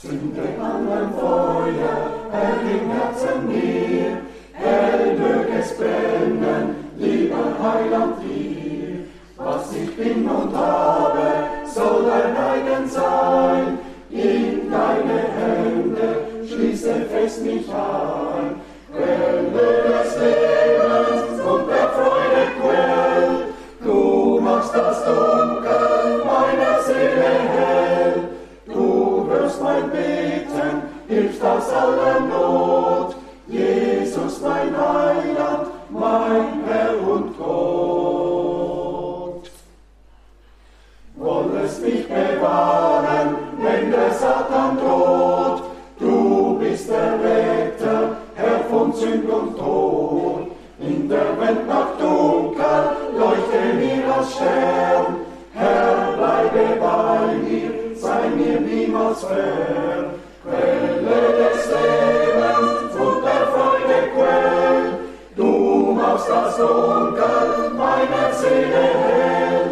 Zünde an ein Feuer, Herr, im Herzen mir, hell möge es brennen, lieber Heiland dir. Was ich bin und habe, soll dein eigen sein, in deine Hände schließe fest mich ein. Quelle des Lebens und der Freude Quell, du machst das Dunkel hilfst aus aller Not. Jesus, mein Heiland, mein Herr und Gott. Wollest mich bewahren, wenn der Satan droht. Du bist der Retter, Herr von Sünd und Tod. In der Welt noch dunkel, leuchte mir als Stern. Herr, bleibe bei mir, sei mir niemals fern. Das Dunkel meiner Seele hell.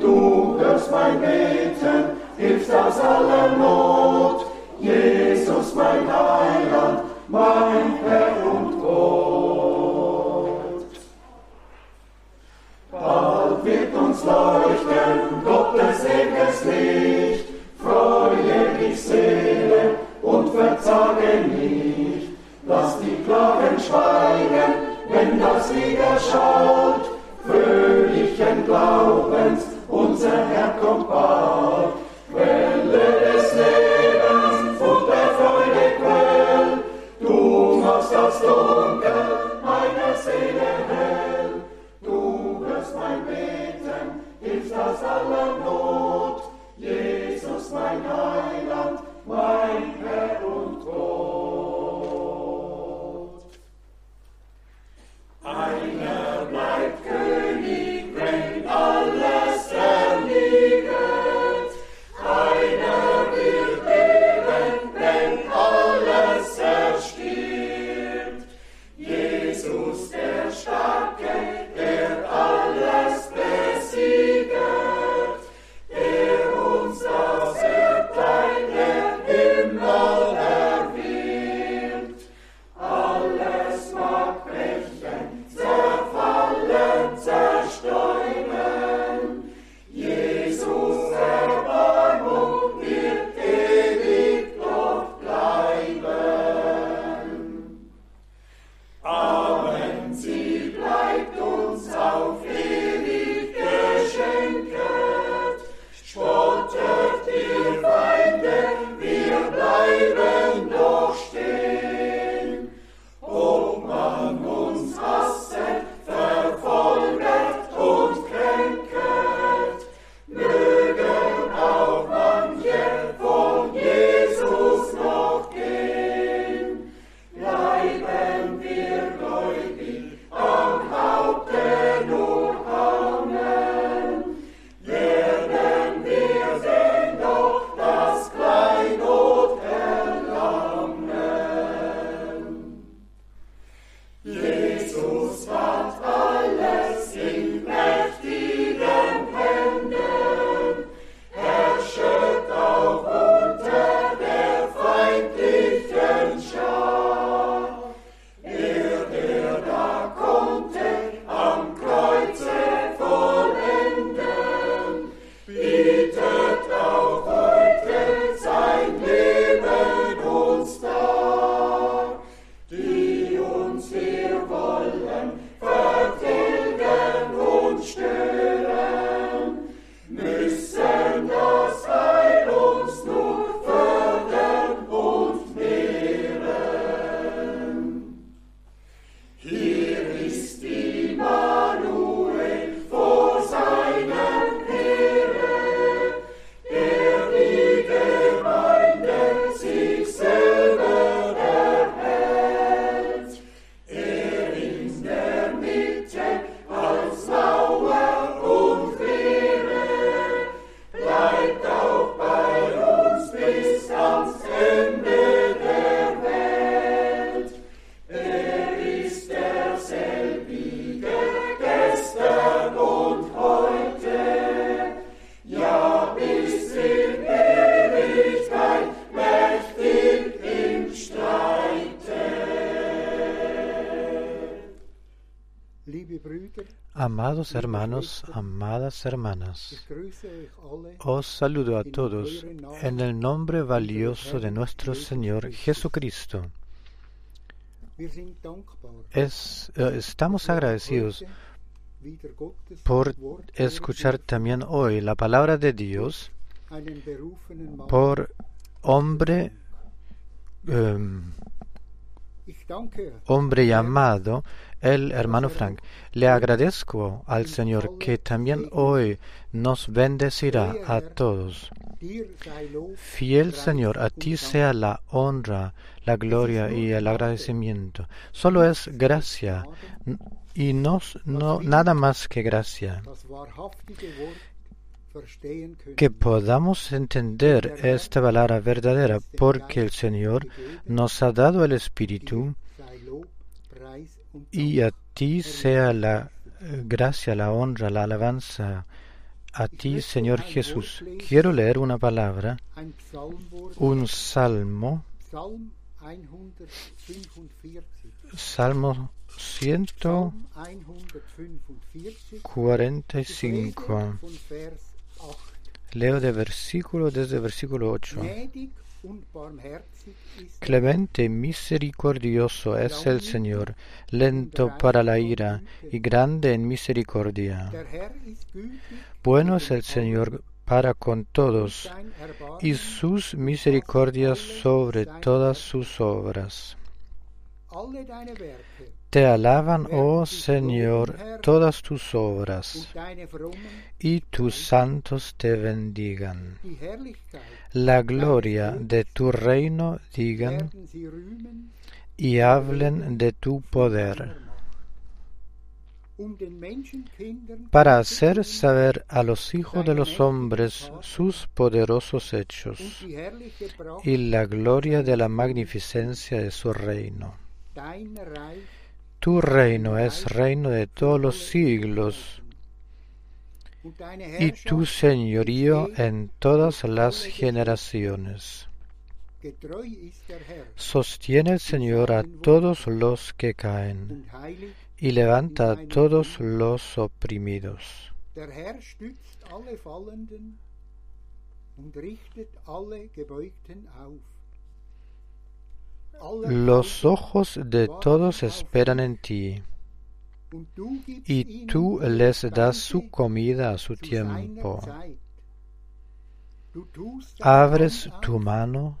Du hörst mein Beten, hilfst aus aller Not. Jesus, mein Heiland, mein Herr und Gott. Bald wird uns leuchten Gottes ewiges Licht. Freue dich, Seele, und verzage nicht. Lass die Klagen schweigen, wenn das Lied erschaut. Fröhlichen Glaubens, unser Herr kommt bald. Quelle des Lebens und der Freude Quell. Du machst das Dunkel meiner Seele hell. Du hörst mein Beten, hilfst aus aller Not. Jesus, mein Heiland, mein Herr und Gott. Einer bleibt König, Amados hermanos, amadas hermanas, os saludo a todos en el nombre valioso de nuestro Señor Jesucristo. Es- eh, estamos agradecidos por escuchar también hoy la palabra de Dios por hombre, em, hombre llamado el hermano Frank. Le agradezco al Señor que también hoy nos bendecirá a todos. Fiel Señor, a ti sea la honra, la gloria y el agradecimiento. Solo es gracia y no, nada más que gracia. Que podamos entender esta palabra verdadera, porque el Señor nos ha dado el Espíritu y a ti sea la eh, gracia, la honra, la alabanza. A ti, Señor Jesús. Quiero leer una palabra, un salmo, Psalm 145. Salmo Psalm 145. 145. Von Vers 8. Leo de versículo desde versículo 8. Clemente y misericordioso es el Señor, lento para la ira y grande en misericordia. Bueno es el Señor para con todos y sus misericordias sobre todas sus obras. Te alaban, oh Señor, todas tus obras, y tus santos te bendigan. La gloria de tu reino digan y hablen de tu poder, um para hacer saber a los hijos de los hombres sus poderosos hechos y la gloria de la magnificencia de su reino. Tu reino es reino de todos los siglos y tu señorío en todas las generaciones. Sostiene el Señor a todos los que caen y levanta a todos los oprimidos. Los ojos de todos esperan en ti, y tú les das su comida a su tiempo. Abres tu mano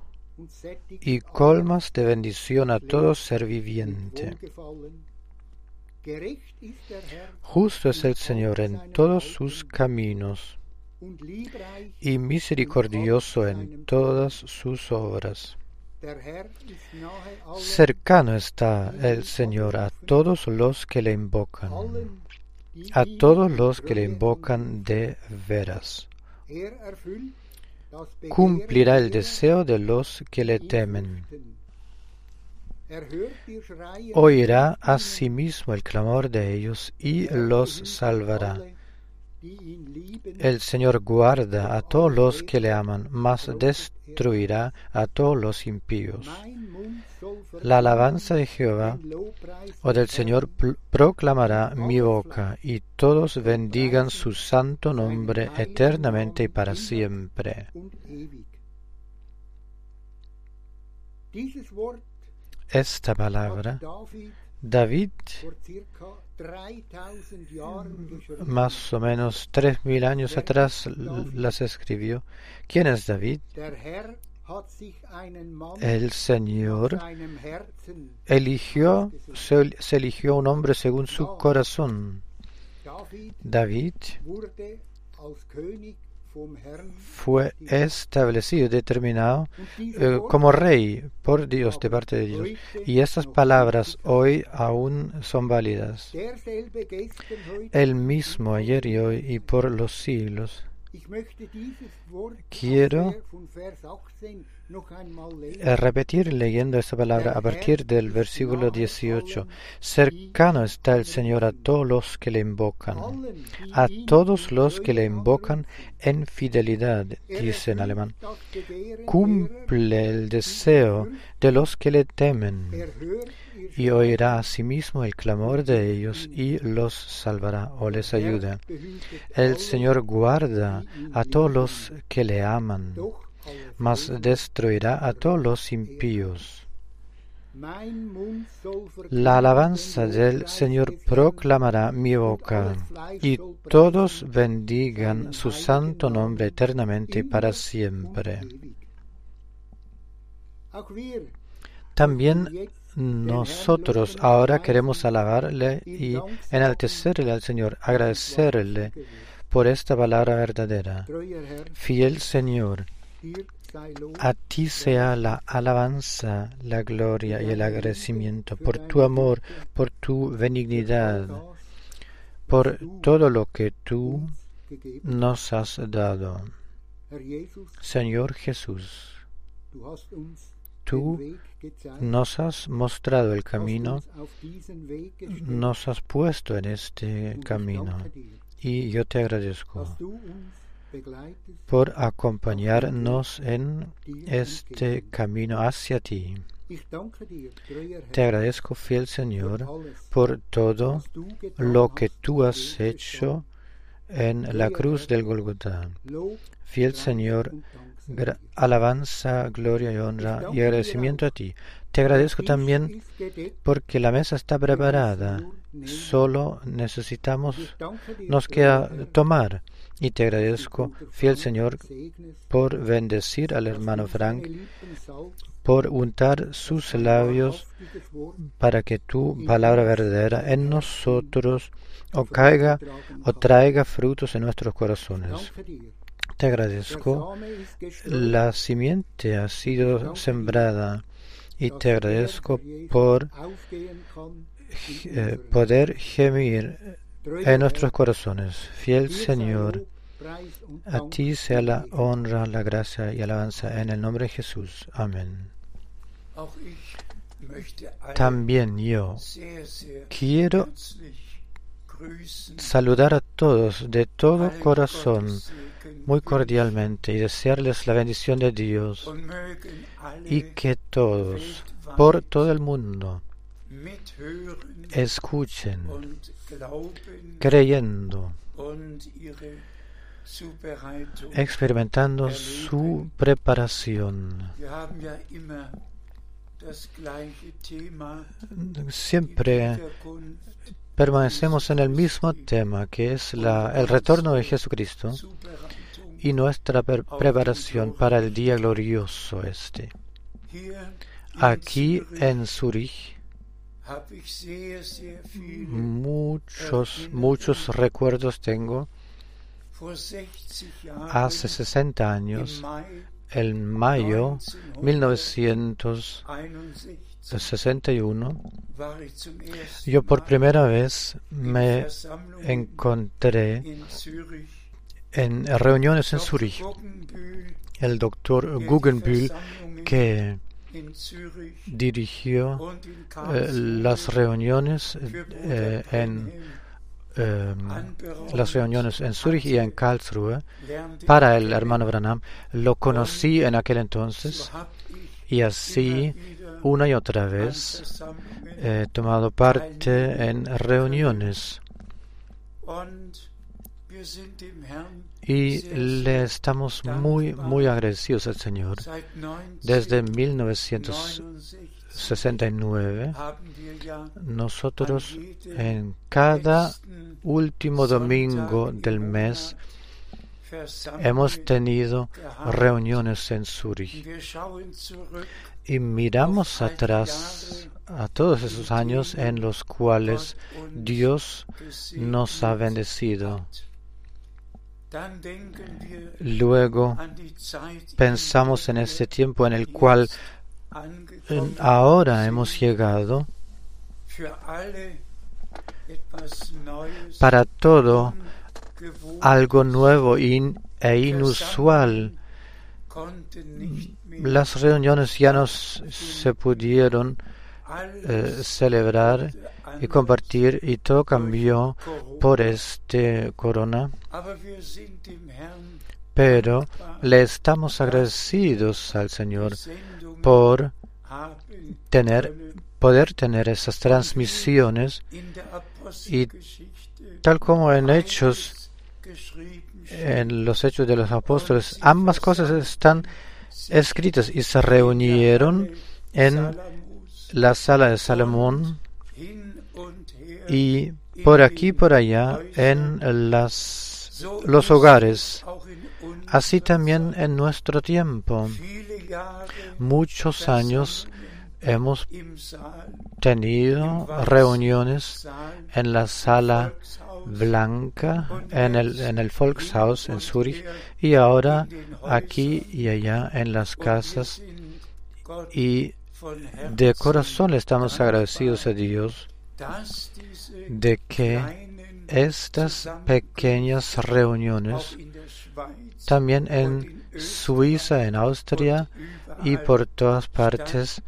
y colmas de bendición a todo ser viviente. Justo es el Señor en todos sus caminos y misericordioso en todas sus obras. Cercano está el Señor a todos los que le invocan, a todos los que le invocan de veras. Er Cumplirá el deseo de los que le temen. Oirá a sí mismo el clamor de ellos y los salvará. El Señor guarda a todos los que le aman, mas destruirá a todos los impíos. La alabanza de Jehová o del Señor proclamará mi boca, y todos bendigan su santo nombre eternamente y para siempre. Esta palabra, David David, vor circa 3000 Jahren geschrieben. más o menos tres mil años atrás, las escribió. ¿Quién es David? El Señor eligió, se, se eligió un hombre según su corazón. David Fue establecido, determinado eh, como rey por Dios, de parte de Dios. Y estas palabras hoy aún son válidas. El mismo ayer y hoy y por los siglos Quiero von Vers 18 noch einmal lesen. Eh, Repetir leyendo esta palabra a partir del versículo 18. Cercano está el Señor a todos los que le invocan, a todos los que le invocan en fidelidad, dice en alemán. Cumple el deseo de los que le temen y oirá asimismo el clamor de ellos y los salvará o les ayuda. El Señor guarda a todos los que le aman, mas destruirá a todos los impíos. La alabanza del Señor proclamará mi boca, y todos bendigan su santo nombre eternamente y para siempre. También nosotros ahora queremos alabarle y enaltecerle al Señor, agradecerle por esta palabra verdadera. Fiel Señor, a ti sea la alabanza, la gloria y el agradecimiento por tu amor, por tu benignidad, por todo lo que tú nos has dado. Señor Jesús, tú nos has mostrado el camino, nos has puesto en este camino y yo te agradezco por acompañarnos en este camino hacia ti. Te agradezco, fiel Señor, por todo lo que tú has des hecho en la cruz del Golgotha. Fiel Señor, alabanza, gloria y honra y agradecimiento a ti. Te agradezco también porque la mesa está preparada. Solo necesitamos, nos queda tomar. Y te agradezco, fiel Señor, por bendecir al hermano Frank, por untar sus labios para que tu palabra verdadera en nosotros o caiga o traiga frutos en nuestros corazones. Te agradezco. La simiente ha sido sembrada y te agradezco por eh, poder gemir en nuestros corazones. Fiel Señor, a ti sea la honra, la gracia y alabanza en el nombre de Jesús. Amén. También yo quiero saludar a todos de todo corazón, muy cordialmente, y desearles la bendición de Dios y que todos, por todo el mundo, escuchen, creyendo, experimentando su preparación. Siempre permanecemos en el mismo tema, que es la, el retorno de Jesucristo y nuestra preparación para el día glorioso este. Aquí en Zurich, muchos, muchos recuerdos tengo. vor 60 Jahren Hace 60 im años, en mayo 1961, 1961 war ich zum ersten yo por primera vez me encontré en reuniones en. Zurich. El doctor Guggenbühl, que dirigió und in eh, Karlsruhe las reuniones eh, en eh, las reuniones en Zurich y en Karlsruhe para el hermano Branham. Lo conocí en aquel entonces y así una y otra vez he tomado parte en reuniones y le estamos muy, muy agradecidos al Señor. Desde 1969 1969 haben wir ja nosotros en cada último domingo del mes hemos tenido reuniones en Zurich y miramos atrás a todos esos años en los cuales Dios nos ha bendecido. Luego pensamos en este tiempo en el cual ahora hemos llegado para todo algo nuevo e inusual. Las reuniones ya no se pudieron eh, celebrar y compartir y todo cambió por este corona. Pero le estamos agradecidos al Señor por tener, poder tener esas transmisiones Apostelgeschichte tal como en Hechos, en los Hechos de los Apóstoles, ambas cosas están escritas y se reunieron en la sala de Salomón y por aquí por allá en las, los hogares. Así también en nuestro tiempo. Muchos años hemos tenido reuniones en la sala blanca, en el, en el Volkshaus en Zurich y ahora aquí y allá en las casas y de corazón estamos agradecidos a Dios de que estas pequeñas reuniones también en Suiza, en Austria y por todas partes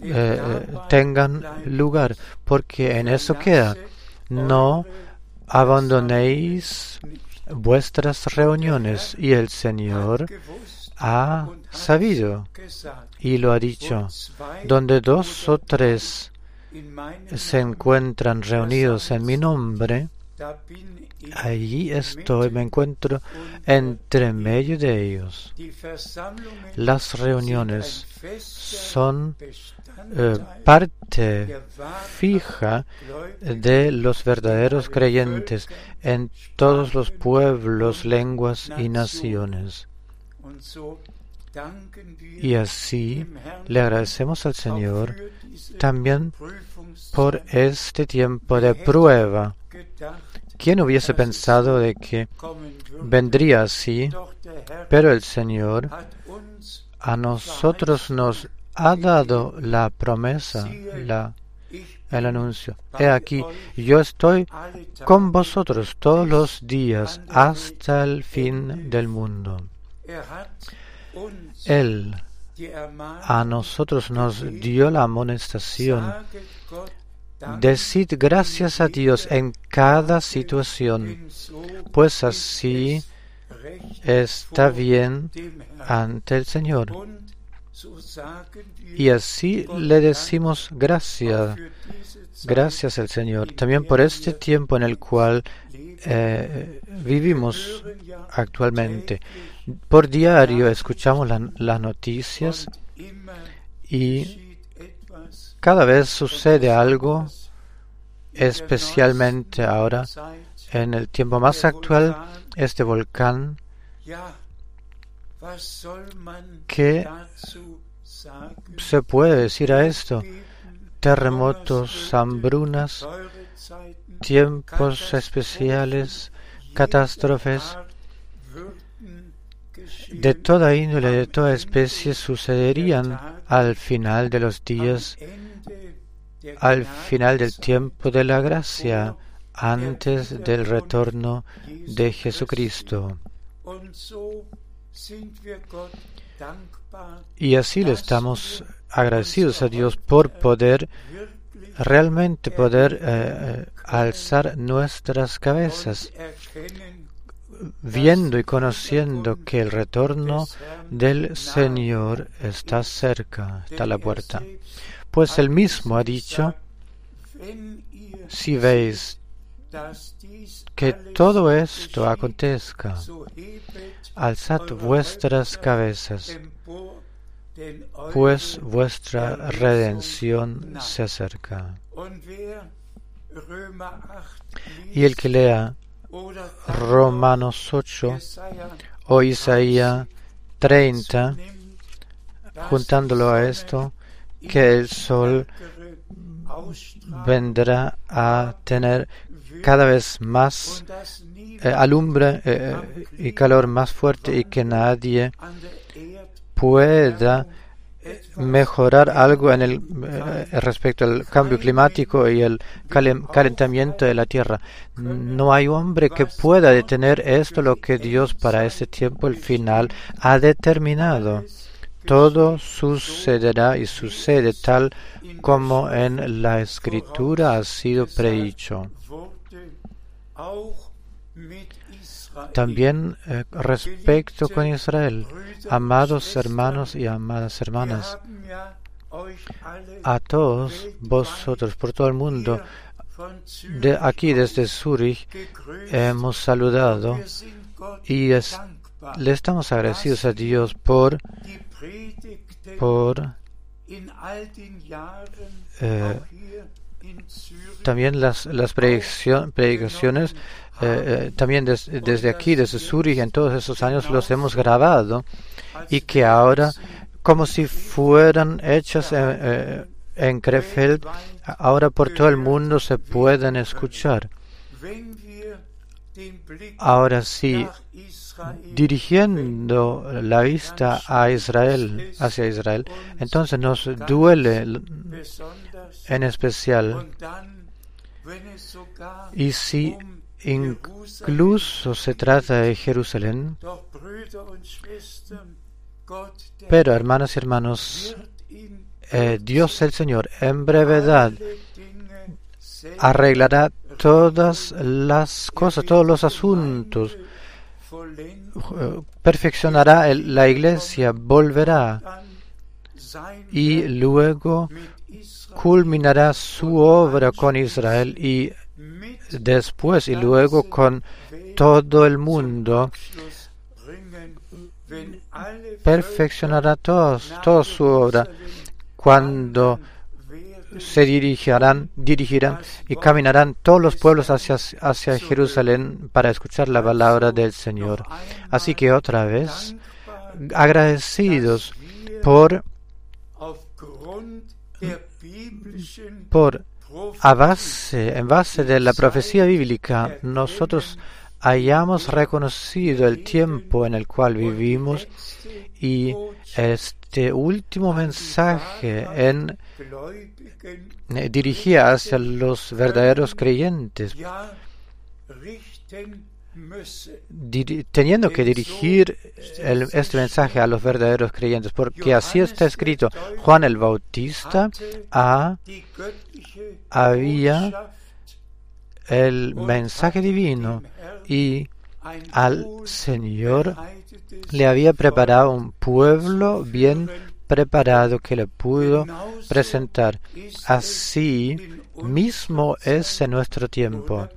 eh, tengan lugar, porque en eso queda. No abandonéis vuestras reuniones y el Señor ha sabido y lo ha dicho. Donde dos o tres se encuentran reunidos en mi nombre, allí estoy, me encuentro entre medio de ellos. Las reuniones son eh, parte fija de los verdaderos creyentes en todos los pueblos, lenguas y naciones. Y así le agradecemos al Señor también por este tiempo de prueba. ¿Quién hubiese pensado de que vendría así? Pero el Señor a nosotros nos ha dado la promesa, la, el anuncio. He aquí, yo estoy con vosotros todos los días hasta el fin del mundo. Él a nosotros nos dio la amonestación. Decid gracias a Dios en cada situación, pues así está bien ante el Señor. Y así le decimos gracias, gracias al Señor, también por este tiempo en el cual eh, vivimos actualmente. Por diario escuchamos la- las noticias y cada vez sucede algo, especialmente ahora en el tiempo más actual, este volcán ¿Qué se puede decir a esto? Terremotos, hambrunas, tiempos especiales, catástrofes de toda índole, de toda especie sucederían al final de los días, al final del tiempo de la gracia, antes del retorno de Jesucristo. Y así le estamos agradecidos a Dios por poder realmente poder eh, eh, alzar nuestras cabezas, viendo y conociendo que el retorno del Señor está cerca, está a la puerta. Pues él mismo ha dicho, si veis que todo esto acontezca, alzad vuestras cabezas, pues vuestra redención se acerca. Y el que lea Romanos 8 o Isaías 30, juntándolo a esto, que el sol vendrá a tener cada vez más eh, alumbre eh, y calor más fuerte y que nadie pueda mejorar algo en el eh, respecto al cambio climático y el calen- calentamiento de la tierra. No hay hombre que pueda detener esto lo que Dios para este tiempo, el final, ha determinado. Todo sucederá y sucede tal como en la escritura ha sido predicho. También eh, respecto con Israel, amados hermanos y amadas hermanas, a todos vosotros por todo el mundo, de aquí desde Zurich, hemos saludado y le estamos agradecidos a Dios por, por Eh, también las, las predicaciones, eh, eh, también des- desde aquí, desde Zurich, en todos esos años los hemos grabado y que ahora, como si fueran hechas en, en Krefeld, ahora por todo el mundo se pueden escuchar. Ahora sí, dirigiendo la vista a Israel, hacia Israel, entonces nos duele en especial. Y si incluso se trata de Jerusalén, pero hermanas y hermanos, eh, Dios el Señor en brevedad arreglará todas las cosas, todos los asuntos, perfeccionará la iglesia, volverá y luego culminará su obra con Israel y después y luego con todo el mundo. Perfeccionará toda su obra. Cuando se dirigirán, dirigirán y caminarán todos los pueblos hacia, hacia Jerusalén para escuchar la palabra del Señor. Así que otra vez, agradecidos por, por base, en base de la profecía bíblica, nosotros hayamos reconocido el tiempo en el cual vivimos y este último mensaje en eh, dirigía hacia los verdaderos creyentes, teniendo que dirigir este mensaje a los verdaderos creyentes, porque así está escrito. Juan el Bautista göttliche había el mensaje divino y al Señor le había preparado un pueblo bien preparado que le pudo presentar. Así mismo es en nuestro tiempo.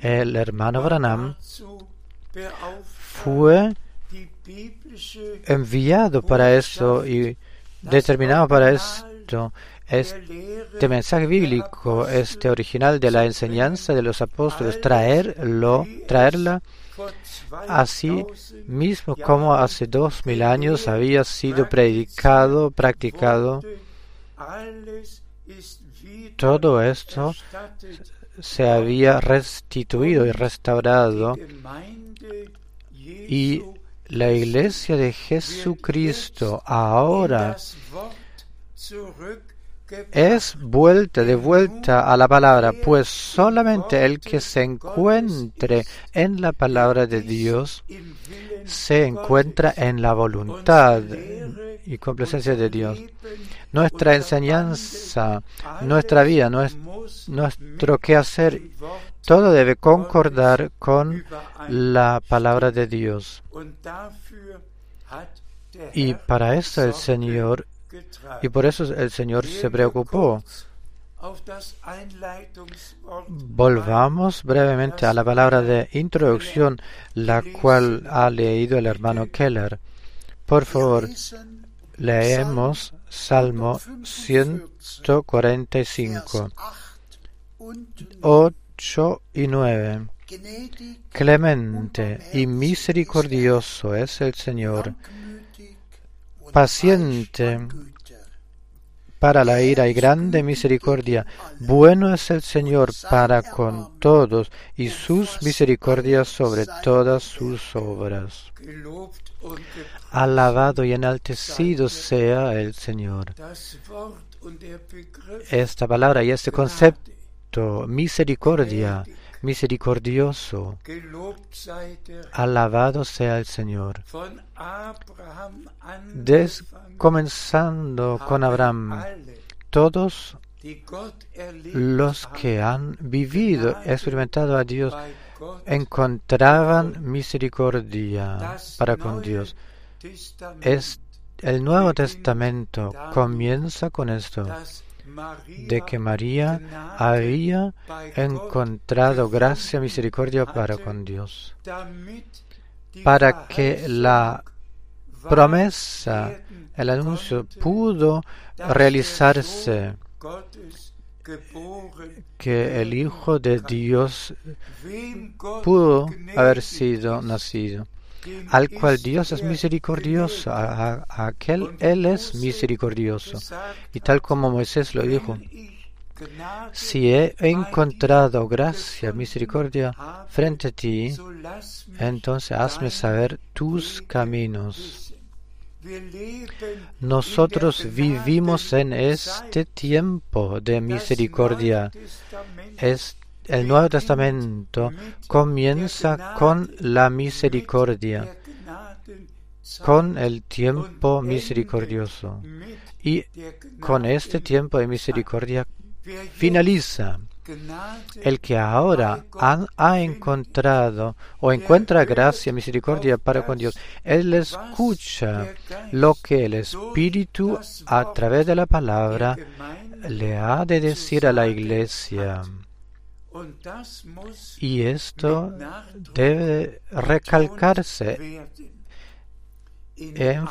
El hermano Branham fue enviado para esto y determinado para esto este mensaje bíblico, este original de la enseñanza de los apóstoles, traerlo, traerla así 2000 mismo como hace dos mil años había sido predicado, practicado. Todo esto se había restituido y restaurado y la iglesia de Jesucristo ahora. Es vuelta de vuelta a la palabra, pues solamente el que se encuentre en la palabra de Dios se encuentra en la voluntad y complacencia de Dios. Nuestra enseñanza, nuestra vida, nues- nuestro quehacer, todo debe concordar con la palabra de Dios. Y para eso el Señor, y por eso el Señor se preocupó. Volvamos brevemente a la palabra de introducción, la cual ha leído el hermano Keller. Por favor, leemos Salmo 145, 8 y 9. Clemente y misericordioso es el Señor, paciente para la ira y grande misericordia. Bueno es el Señor para con todos y sus misericordias sobre todas sus obras. Alabado y enaltecido sea el Señor. Esta palabra y este concepto, misericordia, misericordioso, alabado sea el Señor. Des, comenzando con Abraham, todos los que han vivido, experimentado a Dios, encontraban misericordia para con Dios. Es, el Nuevo Testamento. comienza con esto, de que María había encontrado gracia, misericordia para con Dios, para que la promesa, el anuncio pudo realizarse, que el Hijo de Dios pudo haber sido nacido, al cual Dios es er misericordioso, a, aquel Él es misericordioso. Y tal como Moisés lo dijo, si he encontrado gracia, misericordia frente a ti, entonces hazme saber tus caminos. Nosotros vivimos en este tiempo de misericordia. El Nuevo Testamento comienza con la misericordia, con el tiempo misericordioso. Y con este tiempo de misericordia finaliza. El que ahora ha, encontrado o encuentra gracia, misericordia para con Dios, él escucha lo que el Espíritu a través de la palabra le ha de decir a la iglesia. Y esto debe recalcarse en-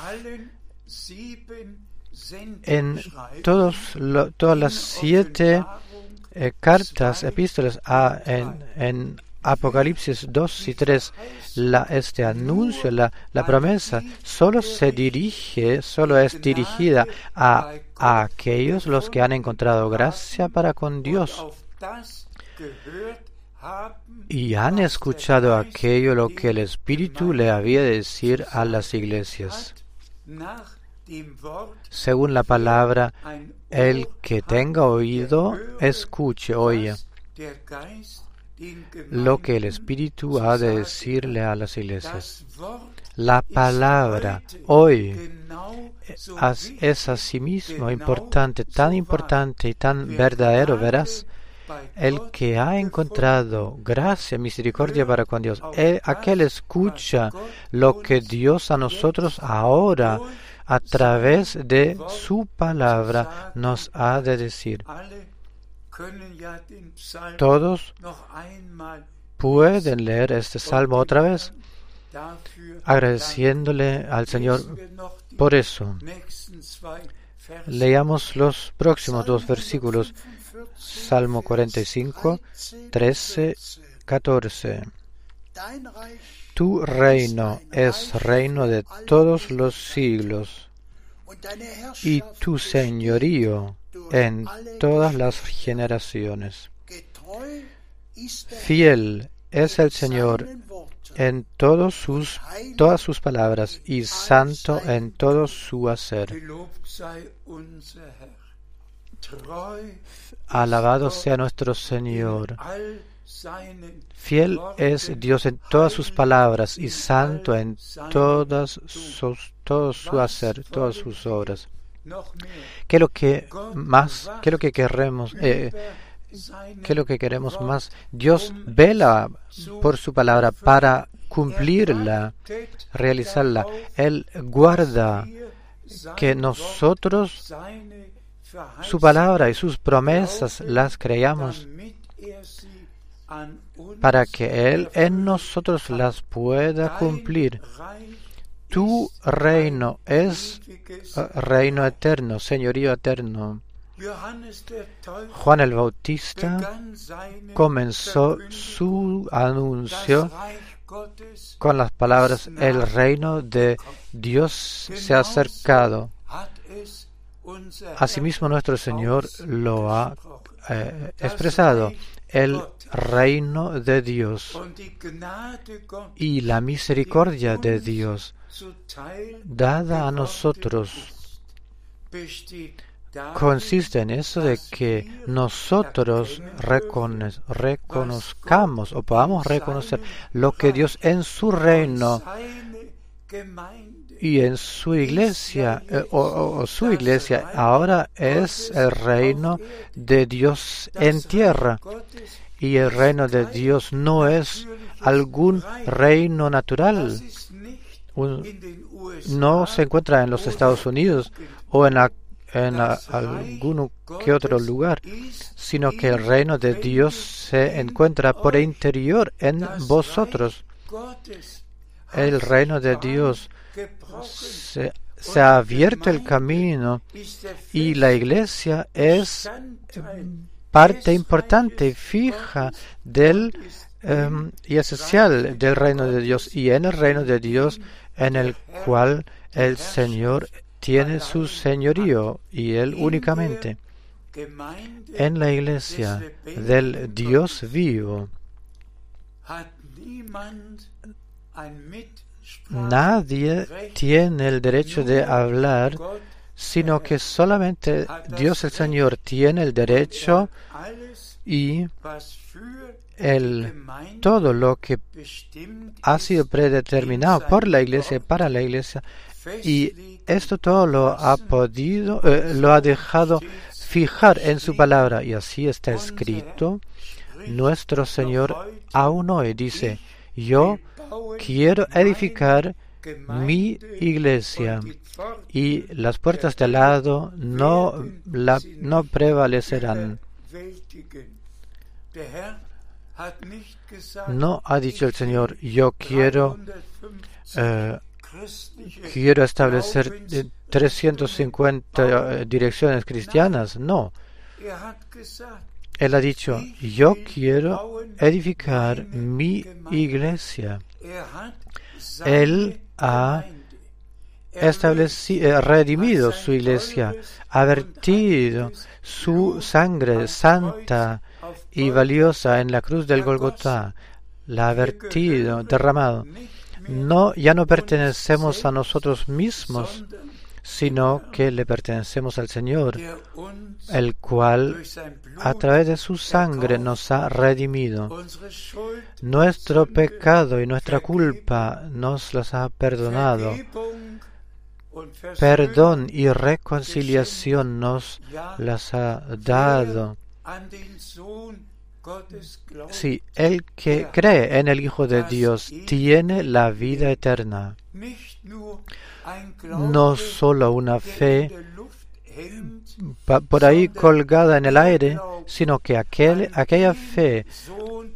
en Sendschreiben, todos lo- todas las siete eh, cartas, epístolas. A- en, en Apocalipsis 2 y 3, la, este anuncio, la, la promesa, solo se dirige, solo es dirigida a, a aquellos los que han encontrado gracia para con Dios y han escuchado aquello lo que el Espíritu le había de decir a las iglesias. Según la palabra, el que tenga oído, escuche, oye lo que el Espíritu ha de decirle a las iglesias. La palabra hoy es asimismo genau importante, so tan importante y tan verdadero, verás. El que ha encontrado gracia, misericordia para con Dios, el- aquel escucha lo que Dios a nosotros ahora, a través de su palabra, nos ha de decir. Todos pueden leer este salmo otra vez, agradeciéndole al Señor por eso. Leamos los próximos dos versículos. Salmo 45, 13, 14. Tu reino es reino de todos los siglos y tu señorío en todas las generaciones. Fiel es el Señor en todos sus, todas sus palabras y santo en todo su hacer. Alabado sea nuestro Señor. Fiel es Dios en todas sus palabras y santo en todas sus, todo su hacer, todas sus obras. ¿Qué es lo que más, qué lo que queremos, eh, qué es lo que queremos más? Dios vela por su palabra para cumplirla, realizarla. Él guarda que nosotros su palabra y sus promesas las creamos para que Él en nosotros las pueda cumplir. Tu reino es eh, reino eterno, señorío eterno. Juan el Bautista comenzó su anuncio con las palabras, el reino de Dios se ha acercado. Asimismo nuestro Señor lo ha eh, expresado, el reino de Dios y la misericordia de Dios dada a nosotros consiste en eso de que nosotros reconozcamos o podamos reconocer lo que Dios en su reino y en su iglesia, eh, o, su iglesia ahora es el reino de Dios en tierra. Y el reino de Dios no es algún reino natural. no se encuentra en los Estados Unidos o en, en algún que otro lugar, sino que el reino de Dios se encuentra por interior en vosotros. El reino de Dios se, ha abierto el camino y la iglesia es parte importante, fija del em, y esencial del reino de Dios y en el reino de Dios en el cual el Señor tiene su señorío y él únicamente. En la iglesia del Dios vivo Nadie tiene el derecho de hablar, sino que solamente Dios el Señor tiene el derecho y el, todo lo que ha sido predeterminado por la iglesia para la iglesia y esto todo lo ha podido eh, lo ha dejado fijar en su palabra. Y así está escrito nuestro Señor aún hoy dice yo quiero edificar mi iglesia y las puertas del lado no, la, no prevalecerán. No ha dicho el Señor, yo quiero, eh, quiero establecer 350 eh, direcciones cristianas. No. Él ha dicho, yo quiero edificar mi iglesia. Él ha establecido, eh, redimido su iglesia, ha vertido su sangre santa y valiosa en la cruz del Golgotá, la ha vertido, derramado. No, ya no pertenecemos a nosotros mismos, sino que le pertenecemos al Señor, el cual a través de su sangre nos ha redimido. Nuestro pecado y nuestra culpa nos los ha perdonado. Perdón y reconciliación nos las ha dado. Si el que cree en el Hijo de Dios tiene la vida eterna no solo una fe por ahí colgada en el aire, sino que aquel, aquella fe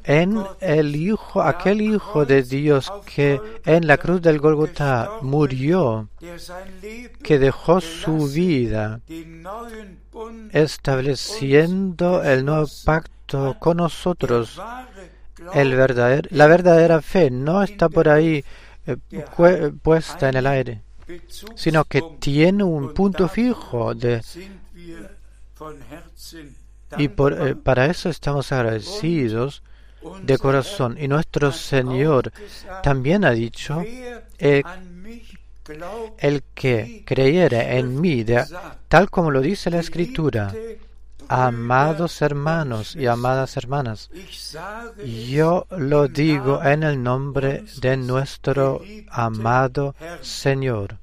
en el Hijo, aquel Hijo de Dios que en la cruz del Golgotha murió, que dejó su vida, estableciendo el nuevo pacto con nosotros. La verdadera fe no está por ahí puesta en el aire sino que tiene un punto fijo de y por, eh, para eso estamos agradecidos de corazón. Y nuestro Señor también ha dicho, eh, el que creyere en mí, tal como lo dice la Escritura, amados hermanos y amadas hermanas, yo lo digo en el nombre de nuestro amado Señor.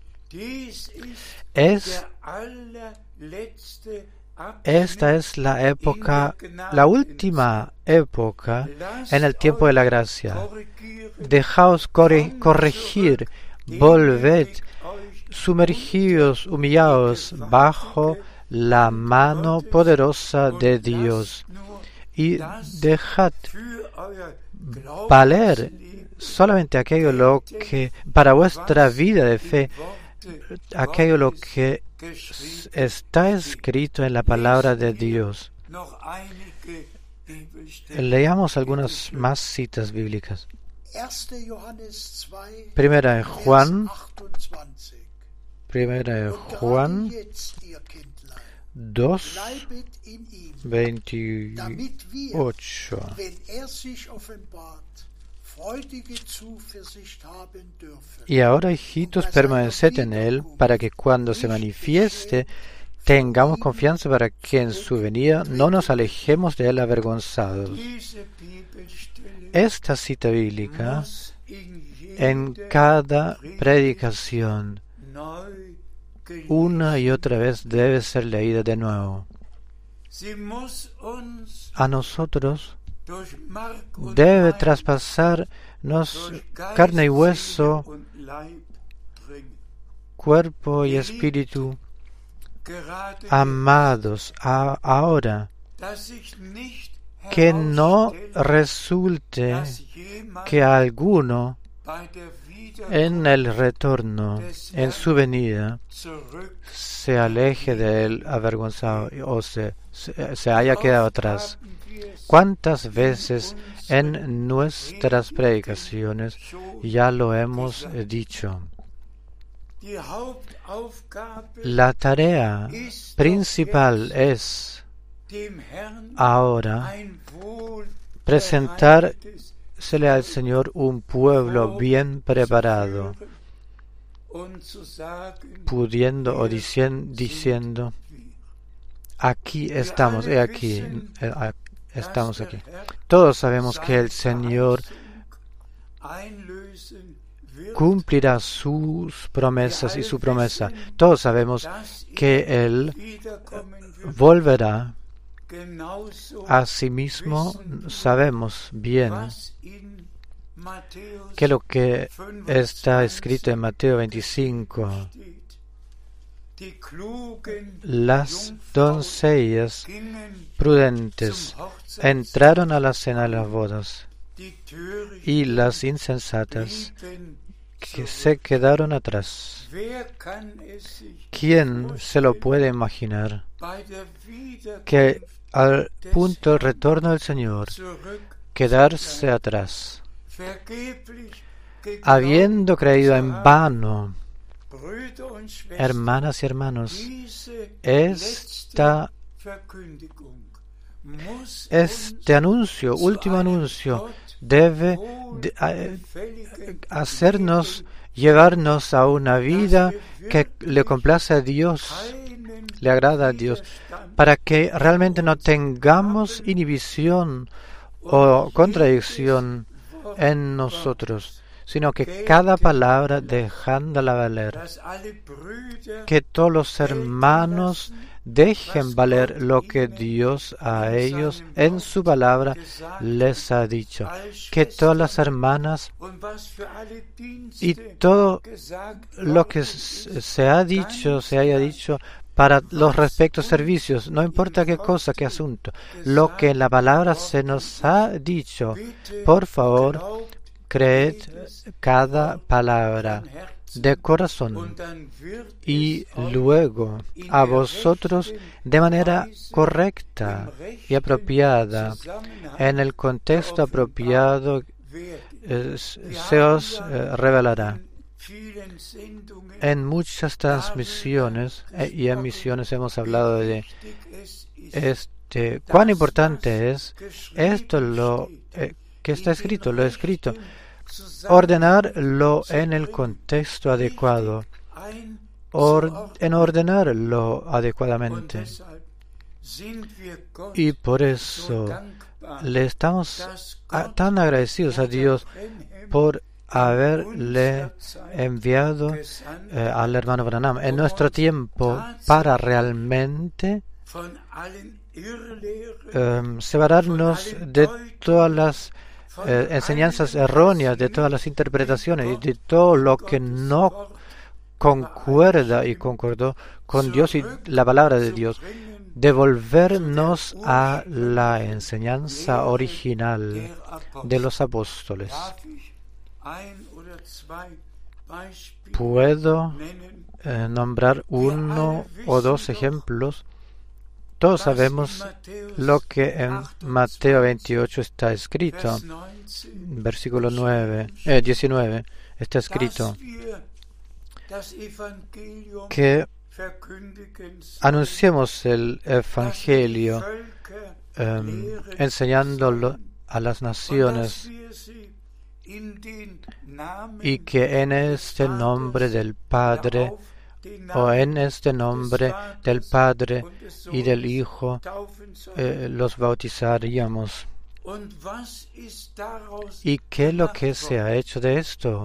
Es, esta es la época, la última época en el tiempo de la gracia. Dejaos corregir, volved, sumergidos, humillados bajo la mano poderosa de Dios y dejad valer solamente aquello lo que para vuestra vida de fe aquello lo que está escrito en la palabra de Dios. Leamos algunas más citas bíblicas. Primera de Juan, primera de Juan 2, Bleibet in ihm, 28. damit wir, wenn er. Y ahora, hijitos, permaneced en él, para que cuando se manifieste tengamos confianza para que en su venida no nos alejemos de él avergonzados. Esta cita bíblica en cada predicación. Una y otra vez debe ser leída de nuevo. A nosotros debe traspasarnos carne y hueso, cuerpo y espíritu, amados, a- ahora, que no resulte que alguno en el retorno, en su venida, se aleje de él avergonzado o se, se, haya quedado atrás. ¿Cuántas veces en nuestras predicaciones ya lo hemos dicho? La tarea principal es ahora presentar bereitetes Sele al Señor un pueblo bien preparado, pudiendo o dicien- diciendo, aquí estamos, he aquí, eh, estamos aquí. Todos sabemos que el Señor cumplirá sus promesas y su promesa. Todos sabemos que Él volverá. Asimismo, sabemos bien que lo que está escrito en Mateo 25, steht. Die klugen las doncellas prudentes entraron a la cena de las bodas y las insensatas que se quedaron atrás. ¿Quién se lo puede imaginar que al punto retorno del Señor quedarse atrás, habiendo creído en vano, hermanas y hermanos, esta, muss este anuncio, último anuncio, debe de- a- wohlgefälligen hacernos, llevarnos a una vida que le complace a Dios, le agrada a Dios, para que realmente no tengamos inhibición o contradicción en nosotros, sino que cada palabra dejándola valer, que todos los hermanos dejen valer lo que Dios a ellos en su palabra les ha dicho, que todas las hermanas y todo lo que se ha dicho, se haya dicho para los respectos servicios, no importa qué cosa, qué asunto, lo que en la palabra se nos ha dicho, por favor, creed cada palabra de corazón y luego a vosotros de manera correcta y apropiada, en el contexto apropiado, eh, se os eh, revelará. En muchas transmisiones eh, y emisiones hemos hablado de este cuán importante es esto lo eh, que está escrito, lo escrito, ordenarlo en el contexto adecuado, or- en ordenarlo adecuadamente. Y por so eso le estamos a- tan agradecidos a Dios por haberle enviado eh, al hermano Branham en nuestro tiempo para realmente em, separarnos de todas las eh, enseñanzas erróneas, de todas las interpretaciones y de todo lo que no concuerda y concordó con Dios y la palabra de Dios. Devolvernos a la enseñanza original de los apóstoles. Puedo eh, nombrar uno o dos ejemplos. Todos sabemos lo que en 28, Mateo 28 está escrito. Vers 19, Versículo 9, eh, 19 está escrito. que anunciemos el Evangelio, lehren enseñándolo a las naciones y que en este nombre del Padre o en este nombre del Padre y del Hijo eh, los bautizaríamos. ¿Y qué es lo que se ha hecho de esto?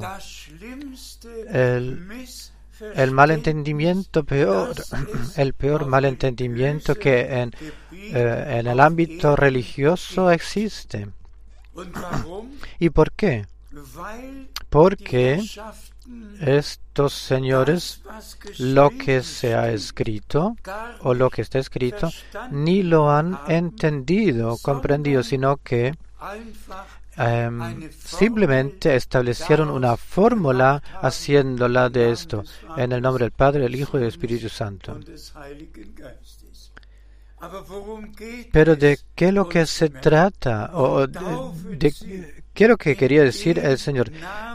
El- malentendimiento peor, el peor malentendimiento que eh, en el ámbito religioso existe. ¿Y por qué? Porque estos señores lo que se ha escrito o lo que está escrito ni lo han entendido, comprendido, sino que em, simplemente establecieron una fórmula haciéndola de esto en el nombre del Padre, del Hijo y del Espíritu Santo. Pero de qué lo que se trata, o de- qué lo que quería decir el Señor,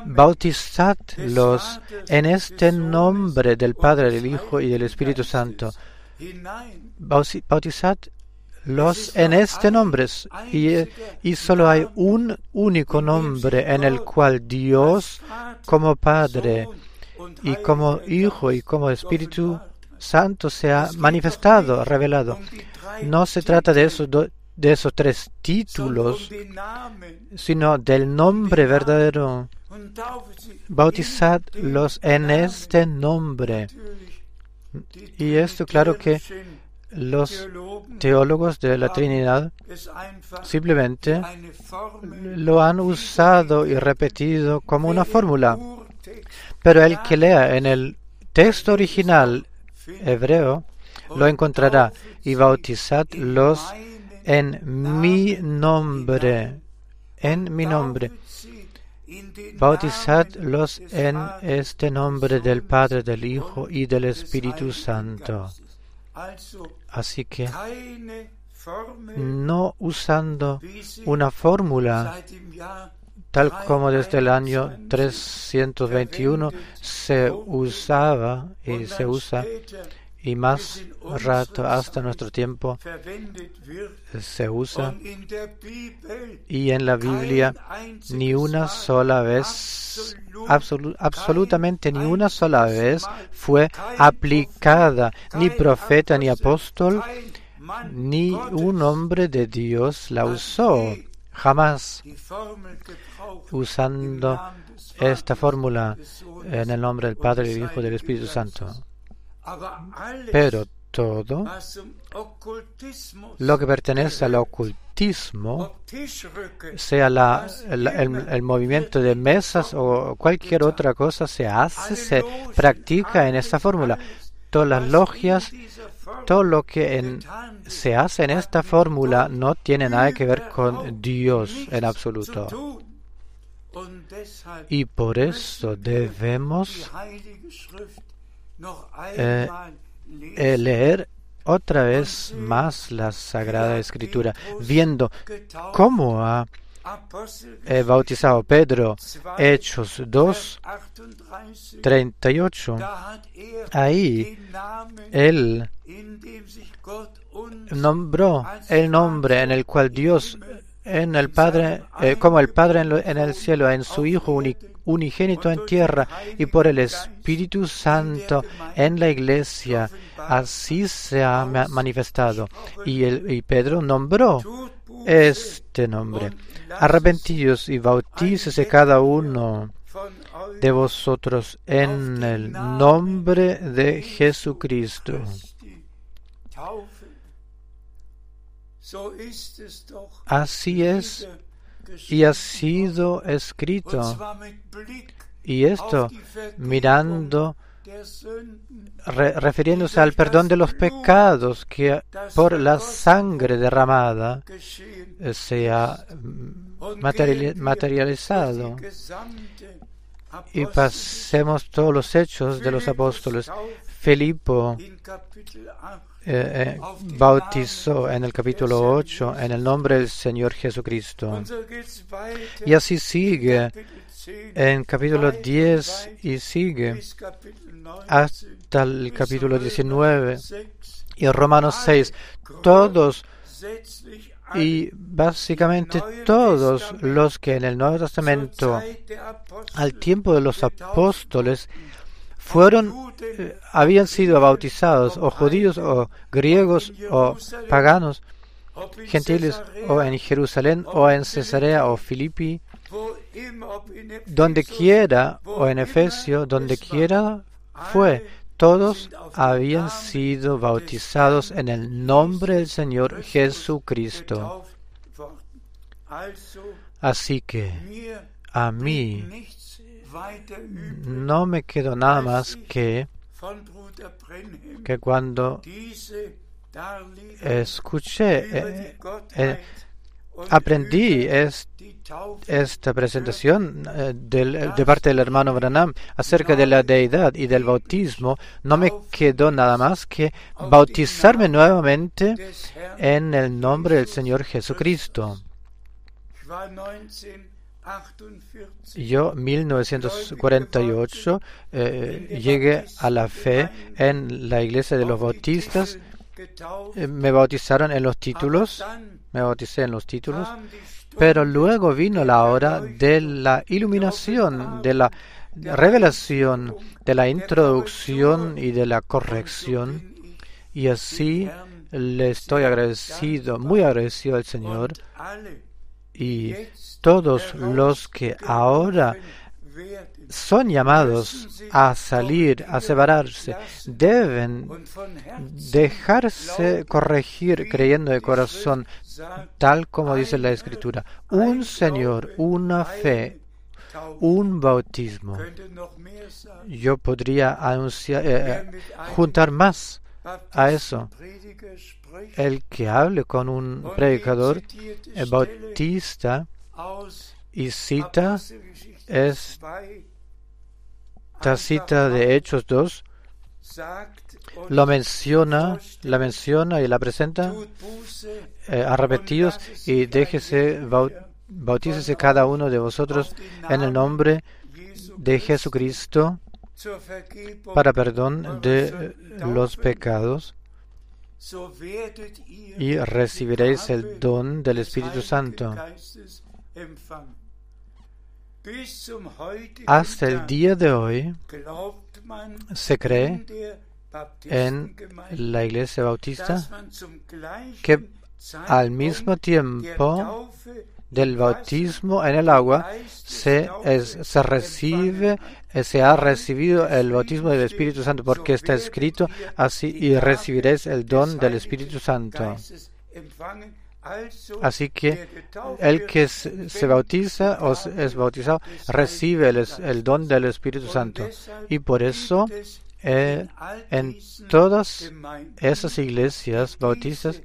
bautizadlos en este nombre del Padre, del Hijo y del Espíritu Santo. Bautizadlos en este nombre. Y, y solo hay un único nombre en el cual Dios, como Padre y como Hijo y como Espíritu. Santo se ha manifestado, revelado. No se trata de esos, do- de esos tres títulos, sino del nombre verdadero. Bautizadlos en este nombre. Y esto, claro que los teólogos de la Trinidad simplemente lo han usado y repetido como una fórmula. Pero el que lea en el texto original hebreo lo encontrará y bautizadlos en mi nombre, en mi nombre. Bautizadlos en este nombre del Padre, del Hijo y del Espíritu Santo. Así que no usando una fórmula tal como desde el año 321 se usaba y se usa y más rato hasta nuestro tiempo se usa y en la Biblia ni una sola vez absolu- absolutamente ni una sola vez fue aplicada ni profeta ni apóstol ni un hombre de Dios la usó jamás. usando esta fórmula en el nombre del Padre, del Hijo y del Espíritu Santo. Pero todo lo que pertenece al ocultismo, sea la, el, el movimiento de mesas o cualquier otra cosa, se hace, se practica en esta fórmula. Todas las logias, todo lo que en- se hace en esta fórmula no tiene nada que ver con Dios en absoluto. Y por eso debemos eh, eh, leer otra vez más la Sagrada Escritura, viendo cómo ha eh, bautizado Pedro, Hechos 2, 38. Ahí él nombró el nombre en el cual Dios, en el Padre, eh, como el Padre en, el cielo, en su Hijo uni- unigénito en tierra y por el Espíritu Santo en la iglesia, así se ha ma- manifestado. Y, el, y Pedro nombró este nombre. Arrepentíos y bautícese cada uno de vosotros en el nombre de Jesucristo. Así es y ha sido escrito. Y esto mirando, re- refiriéndose al perdón de los pecados que por la sangre derramada eh, se ha mm, materiali- materializado. Y pasemos todos los hechos de los apóstoles. Filipo eh, eh, bautizó en el capítulo 8 en el nombre del Señor Jesucristo. Y así sigue en capítulo 10 y sigue hasta el capítulo 19 y Romanos 6, todos y básicamente todos los que en el Nuevo Testamento, al tiempo de los apóstoles, fueron, eh, habían sido bautizados, o judíos, o griegos, o paganos, gentiles, o en Jerusalén, o en Cesarea, o Filipi, donde quiera, o en Efesio, donde quiera fue, todos habían sido bautizados en el nombre del Señor Jesucristo. Así que a mí no me quedó nada más que que cuando escuché, eh, eh, aprendí esta presentación eh, de parte del hermano Branham acerca de la deidad y del bautismo, no me quedó nada más que bautizarme nuevamente en el nombre del Señor Jesucristo. Yo, 1948, eh, llegué a la fe en la iglesia de los bautistas. Eh, me bautizaron en los títulos, me bauticé en los títulos, pero luego vino la hora de la iluminación, de la revelación, de la introducción y de la corrección. Y así le estoy agradecido, muy agradecido al Señor y todos los que ahora son llamados a salir, a separarse, deben dejarse corregir creyendo de corazón, tal como dice la Escritura. Un Señor, una fe, un bautismo. Yo podría anunciar, eh, eh, juntar más a eso el que hable con un predicador bautista y cita esta cita de Hechos 2 lo menciona, la menciona y la presenta eh, arrepentidos y déjese bautícese cada uno de vosotros en el nombre de Jesucristo para perdón de los pecados y recibiréis el don del Espíritu Santo. Hasta el día de hoy se cree en la iglesia bautista que al mismo tiempo del bautismo en el agua se, se recibe, se ha recibido el bautismo del Espíritu Santo, porque está escrito así y recibiréis el don del Espíritu Santo. Así que el que se bautiza o es bautizado recibe el, don del Espíritu Santo. Y por eso eh, en todas esas iglesias bautistas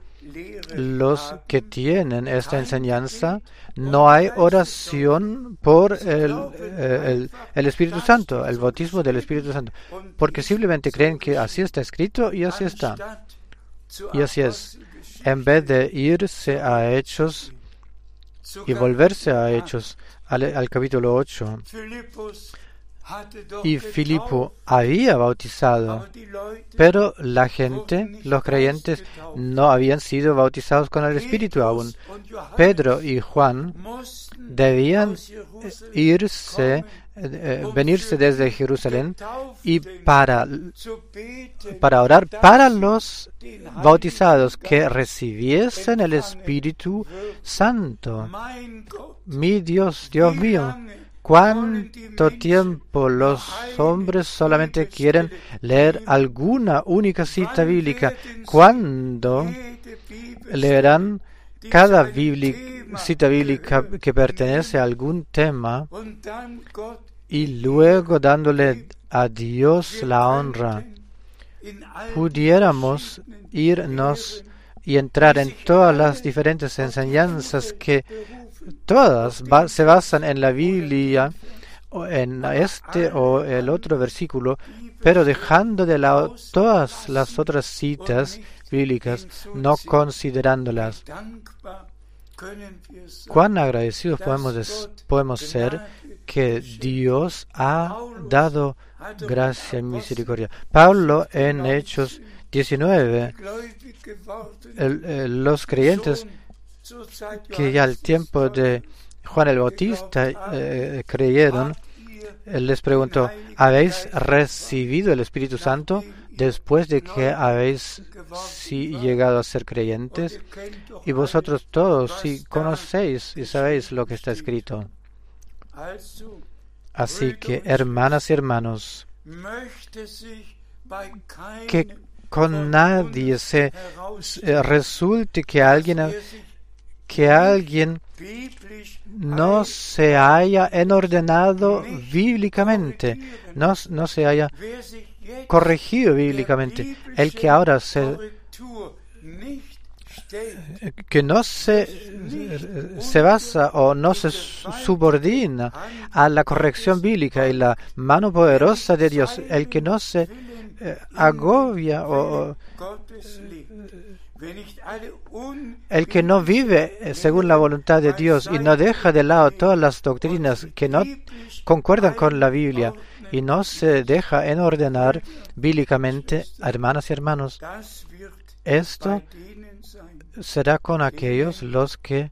los que tienen esta enseñanza, no hay oración por el, el, Espíritu Santo, el bautismo del Espíritu Santo, porque simplemente creen que así está escrito y así está. Y así es. En vez de irse a Hechos y volverse a Hechos, al, al capítulo 8, y Filipo había bautizado, pero la gente, los creyentes, no habían sido bautizados con el Espíritu aún. Pedro y Juan debían irse, eh, venirse desde Jerusalén y para, para orar para los bautizados que recibiesen el Espíritu Santo. Mi Dios, Dios mío, ¿Cuánto tiempo los hombres solamente quieren leer alguna única cita bíblica? ¿Cuándo leerán cada cita bíblica que pertenece a algún tema y luego dándole a Dios la honra? Pudiéramos irnos y entrar en todas las diferentes enseñanzas que todas se basan en la Biblia, en este o el otro versículo, pero dejando de lado todas las otras citas bíblicas, no considerándolas. cuán agradecidos podemos, podemos ser que Dios ha dado gracia y misericordia. Pablo en Hechos 19, gläubig geworden, el- el- los creyentes que ya al tiempo de Juan el Bautista eh, creyeron, él les preguntó, ¿habéis recibido el Espíritu Santo después de que habéis sí, llegado a ser creyentes? Y vosotros todos sí conocéis y sabéis lo que está escrito. Así que, hermanas y hermanos, que con nadie se eh, resulte que alguien, que alguien no se haya enordenado bíblicamente, no, no se haya corregido bíblicamente. El que ahora se, que no se, se basa o no se subordina a la corrección bíblica y la mano poderosa de Dios, el que no se eh, agobia o el que no vive eh, según la voluntad de Dios y no deja de lado todas las doctrinas que no concuerdan con la Biblia y no se deja en ordenar bíblicamente, hermanas y hermanos, esto será con aquellos los que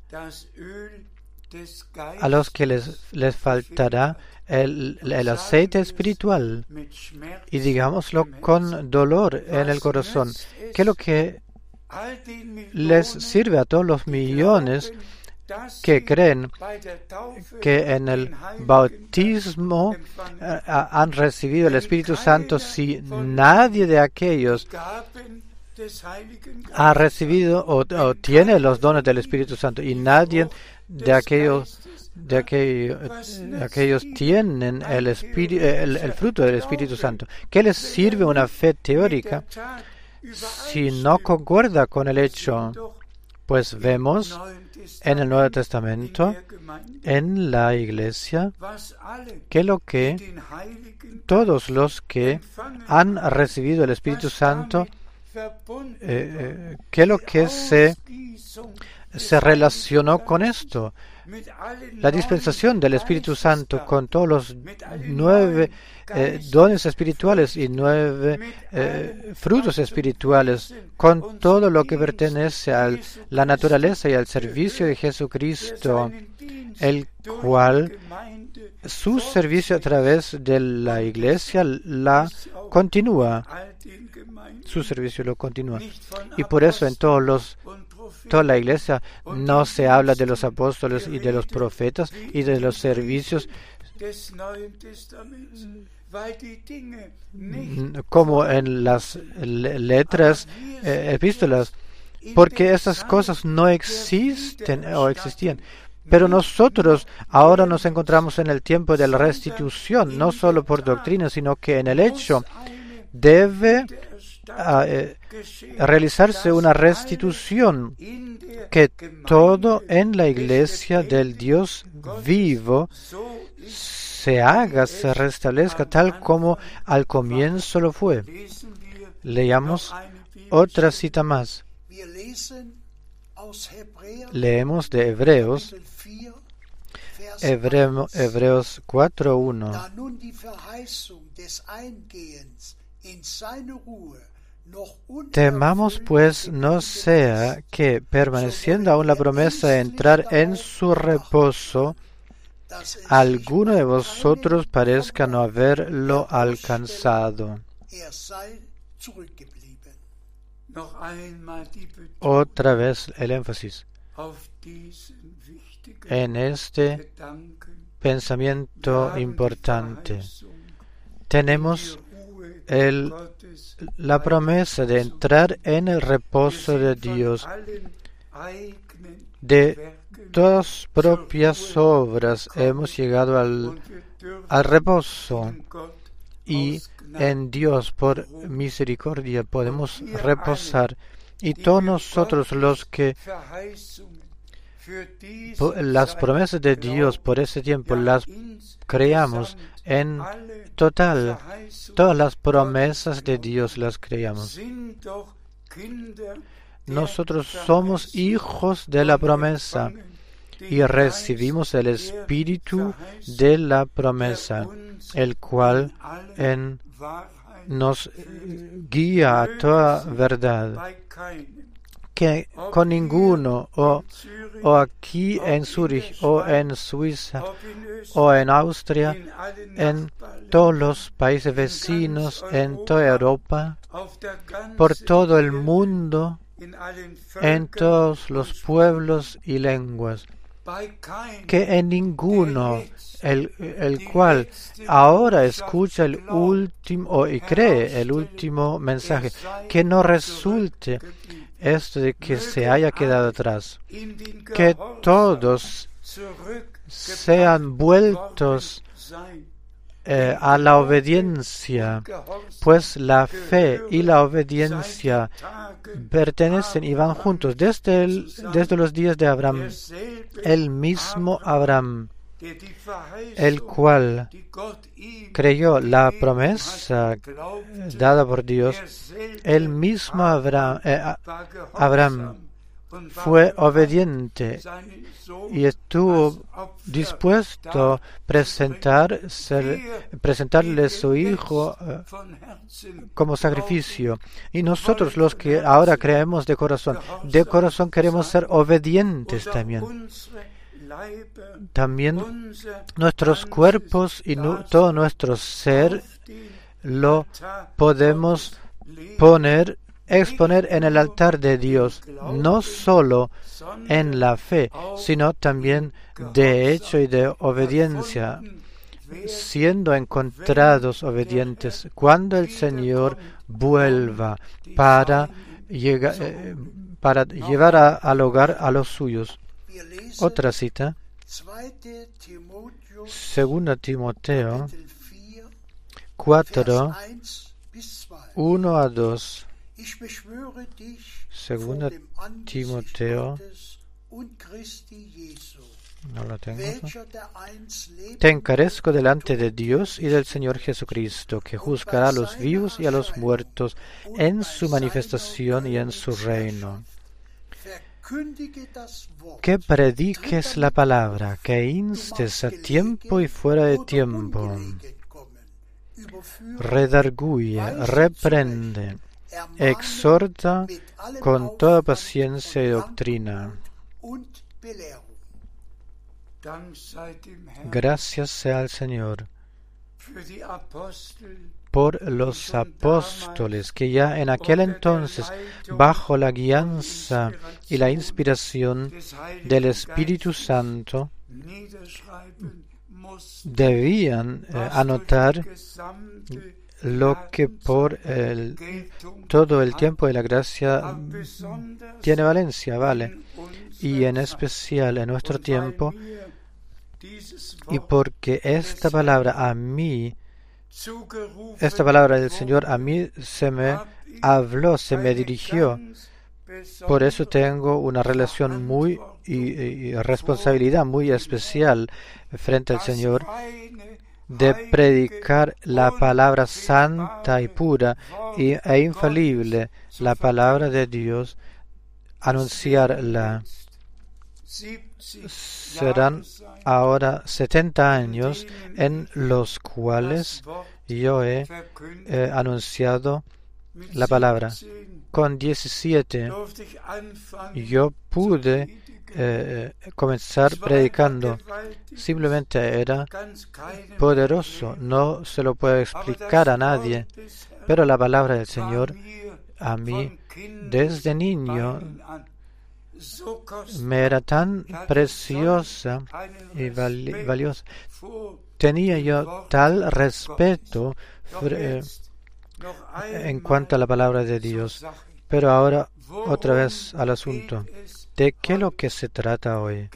a los que les, les faltará el, el aceite espiritual. Y digámoslo con dolor en el corazón, que es lo que les sirve a todos los millones que creen que en el bautismo eh, ha- han recibido el Espíritu Santo si nadie de aquellos ha recibido o, tiene los dones del Espíritu Santo y nadie de aquellos de aquellos, tienen el, el fruto del Espíritu Santo. ¿Qué les sirve una fe teórica si no concuerda con el hecho? Pues vemos en el Nuevo Testamento, en la iglesia, que lo que todos los que han recibido el Espíritu Santo, eh, eh, que lo que se, se relacionó con esto, la dispensación del Espíritu Santo con todos los nueve eh, dones espirituales y nueve eh, frutos espirituales, con todo lo que pertenece a la naturaleza y al servicio de Jesucristo, el cual su servicio a través de la iglesia la continúa, su servicio lo continúa. Y por eso en todos los toda la iglesia no se habla de los apóstoles y de los profetas y de los servicios como en las letras eh, epístolas, porque esas cosas no existen o existían. Pero nosotros ahora nos encontramos en el tiempo de la restitución, no solo por doctrina, sino que en el hecho debe a, eh, realizarse una restitución, que todo en la iglesia del Dios vivo se haga, se restablezca tal como al comienzo lo fue. Leamos otra cita más. Leemos de Hebreos, Hebreo, Hebreos 4.1. Temamos pues no sea que, permaneciendo aún la promesa de entrar en su reposo, alguno de vosotros parezca no haberlo alcanzado. Otra vez el énfasis en este pensamiento importante. Tenemos el, la promesa de entrar en el reposo de Dios, de todas propias obras hemos llegado al reposo y en Dios por misericordia podemos reposar y todos nosotros los que las promesas de Dios por ese tiempo las creamos en total. Todas las promesas de Dios las creamos. nosotros somos hijos de la promesa y recibimos el espíritu de la promesa, el cual nos guía a toda verdad, que con ninguno, o, o aquí en Zurich, o en Suiza, o en Austria, en todos los países vecinos, en toda Europa, por todo el mundo, en todos los pueblos y lenguas, que en ninguno el, el, cual ahora escucha el último y cree el último mensaje, que no resulte esto de que se haya quedado atrás, que todos sean vueltos eh, a la obediencia, pues la fe y la obediencia pertenecen y van juntos desde, el, desde los días de Abraham. El mismo Abraham, el cual creyó la promesa dada por Dios, el mismo eh, Abraham fue obediente y estuvo dispuesto a presentar, presentarle su hijo eh, como sacrificio. Y nosotros los que ahora creemos de corazón, de corazón queremos ser obedientes también. También nuestros cuerpos y todo nuestro ser lo podemos poner exponer en el altar de Dios, no solo en la fe, sino también de hecho y de obediencia, siendo encontrados obedientes cuando el Señor vuelva para, eh, para llevar al hogar a los suyos. Otra cita, segunda Timoteo 4, 1 a 2. Segunda Timoteo. No lo tengo. Te encarezco delante de Dios y del Señor Jesucristo, que juzgará a los vivos y a los muertos en su manifestación y en su reino. Que prediques la palabra, que instes a tiempo y fuera de tiempo. Redarguye, reprende exhorta con toda paciencia y doctrina. Gracias sea al Señor por los apóstoles que ya en aquel entonces, bajo la guianza y la inspiración del Espíritu Santo, debían eh, anotar lo que por todo el tiempo de la gracia tiene valencia, vale, y en especial en nuestro tiempo, y porque esta palabra a mí, esta palabra del Señor a mí se me habló, se me dirigió, por eso tengo una relación muy y responsabilidad muy especial frente al Señor de predicar la palabra santa y pura y, e infalible, la palabra de Dios, anunciarla. Serán ahora 70 años en los cuales yo he anunciado la palabra. Con 17 yo pude eh, comenzar predicando. Simplemente era poderoso, no se lo puedo explicar a nadie, pero la palabra del Señor a mí desde niño me era tan preciosa y valiosa. Tenía yo tal respeto eh, en cuanto a la palabra de Dios. Pero ahora otra vez al asunto. ¿De qué es lo que se trata hoy?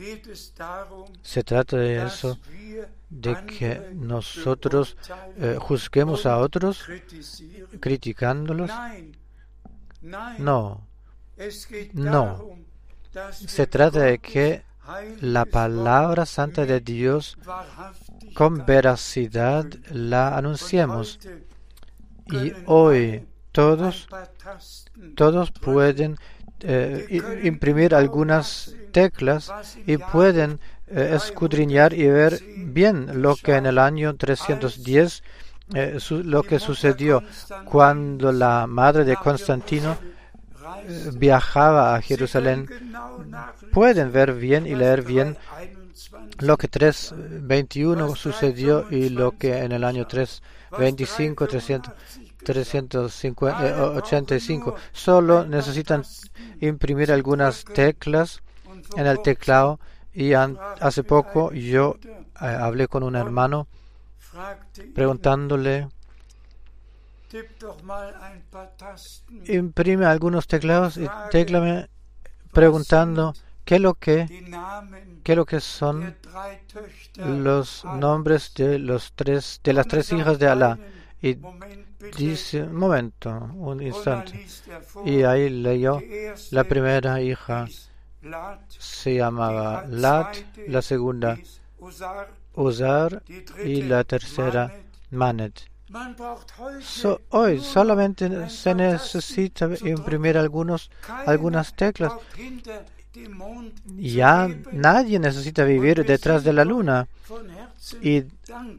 Se trata de eso, de que nosotros eh, juzguemos a otros criticándolos. No, no. Se trata de que la palabra santa de Dios con veracidad la anunciemos. Y hoy todos, todos pueden eh, imprimir algunas teclas y pueden eh, escudriñar y ver bien lo que en el año 310 eh, lo que sucedió cuando la madre de Constantino eh, viajaba a Jerusalén. Pueden ver bien y leer bien lo que 321 sucedió y lo que en el año 325, 300, 385. Solo necesitan imprimir algunas teclas en el teclado y an- hace poco yo eh, hablé con un hermano preguntándole imprime algunos teclados y teclame preguntando qué es lo que qué es lo que son los nombres de los tres de las tres hijas de Alá y dice un momento un instante y ahí leyó la primera hija. se llamaba Lat la segunda Uzar y la tercera Manet. So- hoy solamente se necesita imprimir algunos algunas teclas. ya nadie necesita vivir detrás de la luna y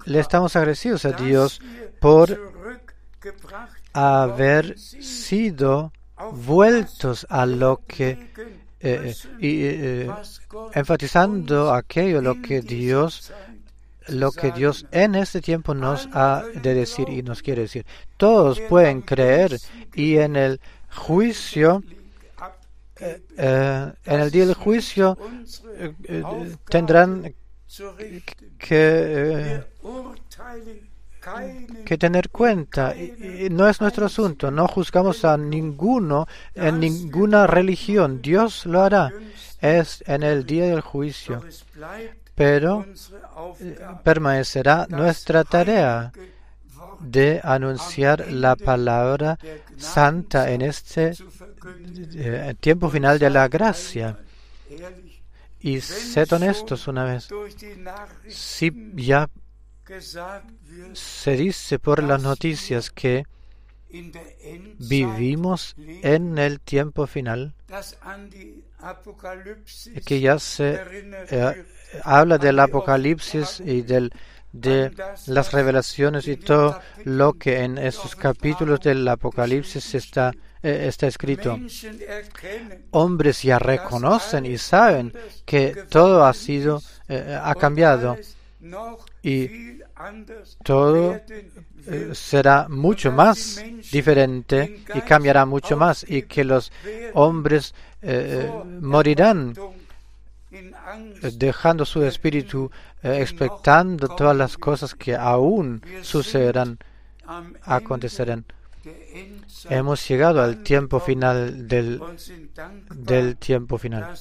le estamos agradecidos a Dios por haber sido vueltos a lo que eh, y eh, enfatizando aquello lo que Dios lo que Dios en este tiempo nos ha de decir y nos quiere decir. Todos pueden creer y en el juicio, eh, eh, en el día del juicio, eh, eh, tendrán que, eh, que tener cuenta. No es nuestro asunto. No juzgamos a ninguno en ninguna religión. Dios lo hará. Es en el día del juicio. Pero eh, permanecerá nuestra tarea de anunciar la palabra santa en este eh, tiempo final de la gracia. Y sed honestos una vez. Si ya se dice por las noticias que vivimos en el tiempo final, que ya se eh, habla del Apocalipsis y del, de las revelaciones y todo lo que en estos capítulos del Apocalipsis está, eh, está escrito. Hombres ya reconocen y saben que todo ha sido, eh, ha cambiado y todo eh, será mucho más diferente y cambiará mucho más y que los hombres eh, morirán eh, dejando su espíritu eh, expectando todas las cosas que aún sucederán, acontecerán. Hemos llegado al tiempo final del, del tiempo final.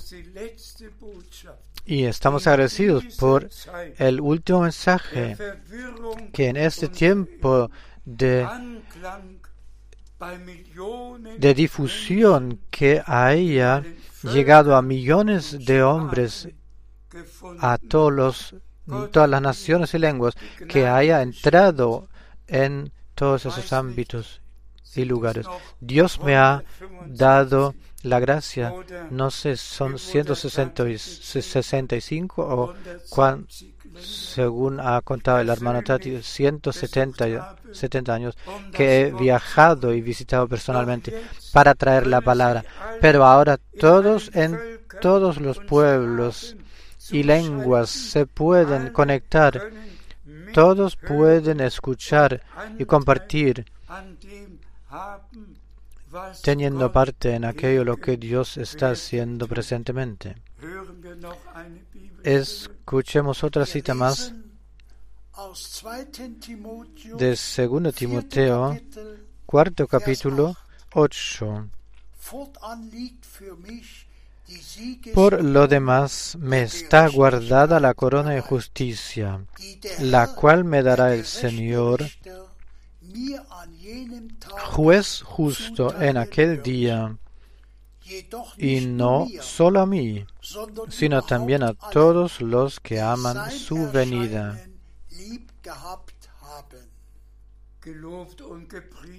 Y estamos agradecidos por el último mensaje que en este tiempo de, de difusión que haya llegado a millones de hombres a todos los, todas las naciones y lenguas, que haya entrado en todos esos ámbitos y lugares. Dios me ha dado la gracia, no sé, son 165 o según ha contado el hermano Tati, 170 70 años que he viajado y visitado personalmente para traer la palabra. Pero ahora todos en todos los pueblos y lenguas se pueden conectar, todos pueden escuchar y compartir teniendo parte en aquello lo que Dios está haciendo presentemente. Escuchemos otra cita más de 2 Timoteo, cuarto capítulo, 8. Por lo demás, me está guardada la corona de justicia, la cual me dará el Señor, juez justo en aquel día, y no solo a mí, sino también a todos los que aman su venida.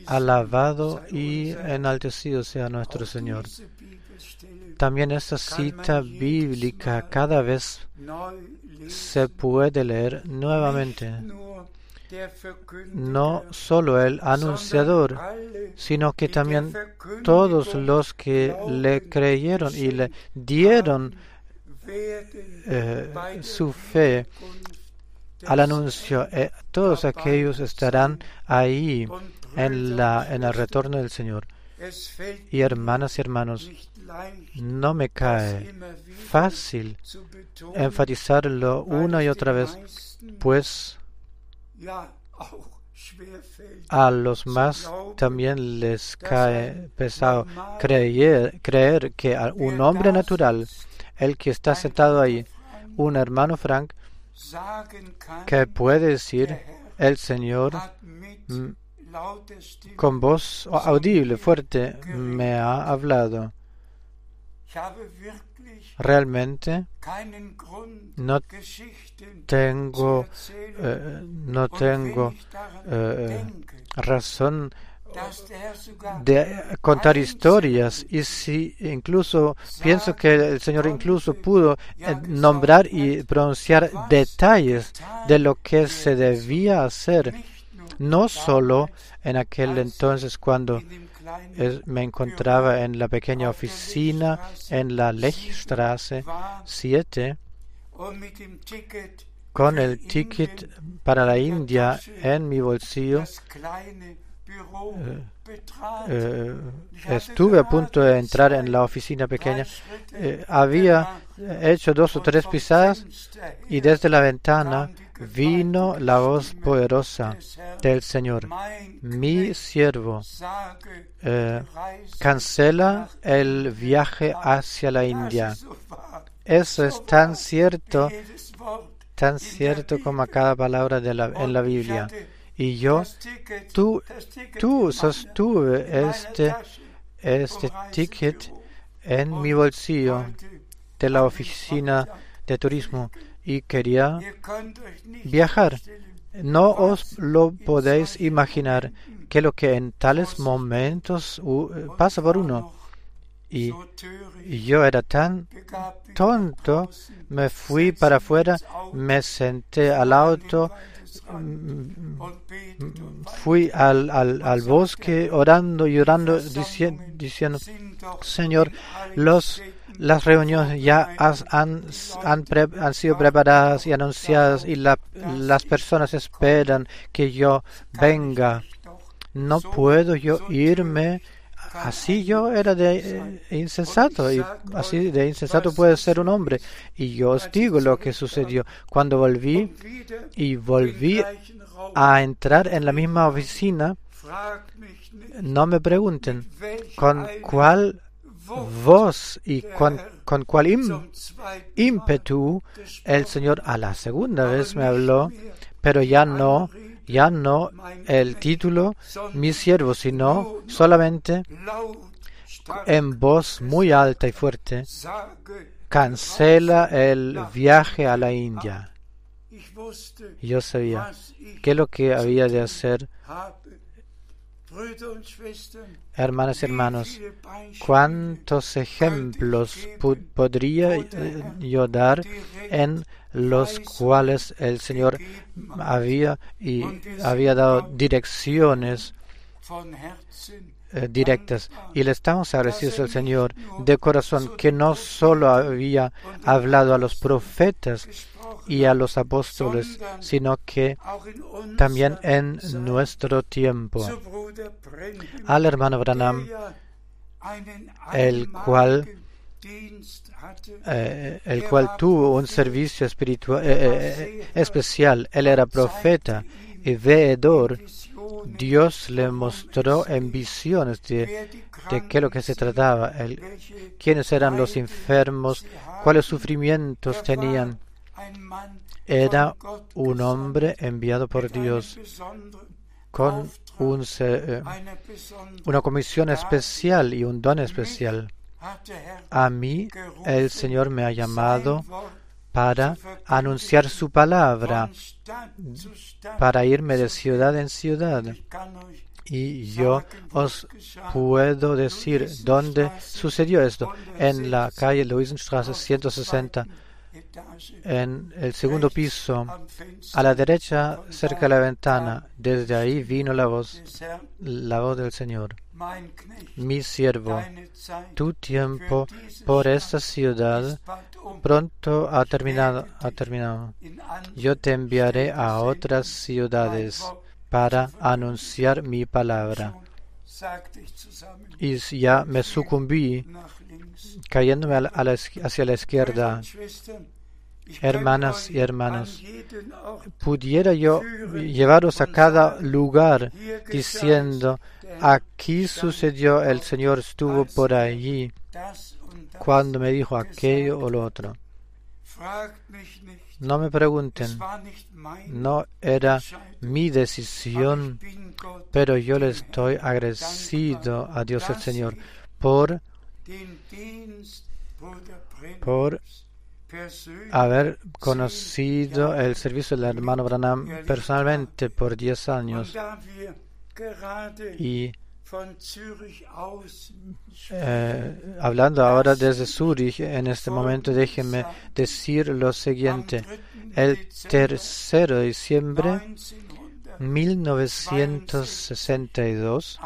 Alabado y enaltecido sea nuestro Señor. También esta cita bíblica cada vez se puede leer nuevamente. No solo el anunciador, sino que también todos los que le creyeron y le dieron eh, su fe al anuncio, eh, todos aquellos estarán ahí en, la, en el retorno del Señor. Y hermanas y hermanos, no me cae fácil enfatizarlo una y otra vez, pues a los más también les cae pesado creer, creer que a un hombre natural, el que está sentado ahí, un hermano Frank, que puede decir, el Señor mm, con voz audible, fuerte, me ha hablado. Realmente no tengo, eh, no tengo eh, denke, razón de contar historias. Y si incluso pienso que el Señor incluso pudo eh, nombrar y pronunciar detalles de lo que se debía hacer, no solo en aquel entonces cuando eh, me encontraba en la pequeña oficina en la Lechstraße 7 und mit dem Ticket con el ticket para la India en mi bolsillo. betrat. eh, estuve a punto de entrar en la oficina pequeña. Eh, había hecho dos o tres pisadas y desde la ventana vino la voz poderosa del Señor. Mi siervo eh, cancela el viaje hacia la India. Eso es tan cierto, tan cierto como cada palabra de la, en la Biblia. Y yo, tú, tú sostuve este, este ticket en mi bolsillo de la oficina de turismo y quería viajar. No os lo podéis imaginar que lo que en tales momentos uh, pasa por uno. Y, yo era tan tonto, me fui para afuera, me senté al auto, und fui al, al, al bosque orando y orando, dici- diciendo, doch Señor, los, las reuniones ya han, han, han sido preparadas y anunciadas y la- las personas esperan que yo venga. No puedo yo irme. Así yo era de eh, insensato y así de insensato puede ser un hombre. Y yo os digo lo que sucedió cuando volví y volví a entrar en la misma oficina. No me pregunten con cuál voz y con, con cuál ímpetu el Señor a la segunda vez me habló, pero ya no, ya no el título mi siervo, sino solamente en voz muy alta y fuerte, cancela el viaje a la India. Y Yo sabía es lo que había de hacer, hermanas y hermanos. ¿Cuántos ejemplos podría eh, yo dar en los cuales el Señor había y había dado direcciones eh, directas? Y le estamos agradecidos al Señor de corazón que no solo había hablado a los profetas y a los apóstoles, sino que también en nuestro tiempo. Al hermano Branham, el cual hatte, eh, el cual tuvo un servicio espiritual eh, eh, especial. Él era profeta y veedor. Dios le mostró en visiones de, de qué lo que se trataba, el- quiénes eran los enfermos, cuáles sufrimientos tenían. Era un hombre enviado por Dios con eh, una comisión especial y un don especial. A mí el Señor me ha llamado para anunciar su palabra, para irme de ciudad en ciudad. Y yo os puedo decir dónde sucedió esto. En la calle Luisenstraße 160, en el segundo piso, a la derecha, cerca de la ventana. Desde ahí vino la voz, la voz del Señor. Mi siervo, tu tiempo por esta ciudad pronto ha terminado, ha terminado. Yo te enviaré a otras ciudades para anunciar mi palabra. Y ya me sucumbí, cayéndome hacia la izquierda. Hermanas y hermanos, pudiera yo llevaros a cada lugar diciendo, aquí sucedió, el Señor estuvo por allí cuando me dijo aquello o lo otro. No me pregunten, no era mi decisión, pero yo le estoy agradecido a Dios el Señor por, por haber conocido el servicio del hermano Branham personalmente por 10 años y eh, hablando ahora desde Zurich, en este momento déjenme decir lo siguiente. El tercero de diciembre 1962,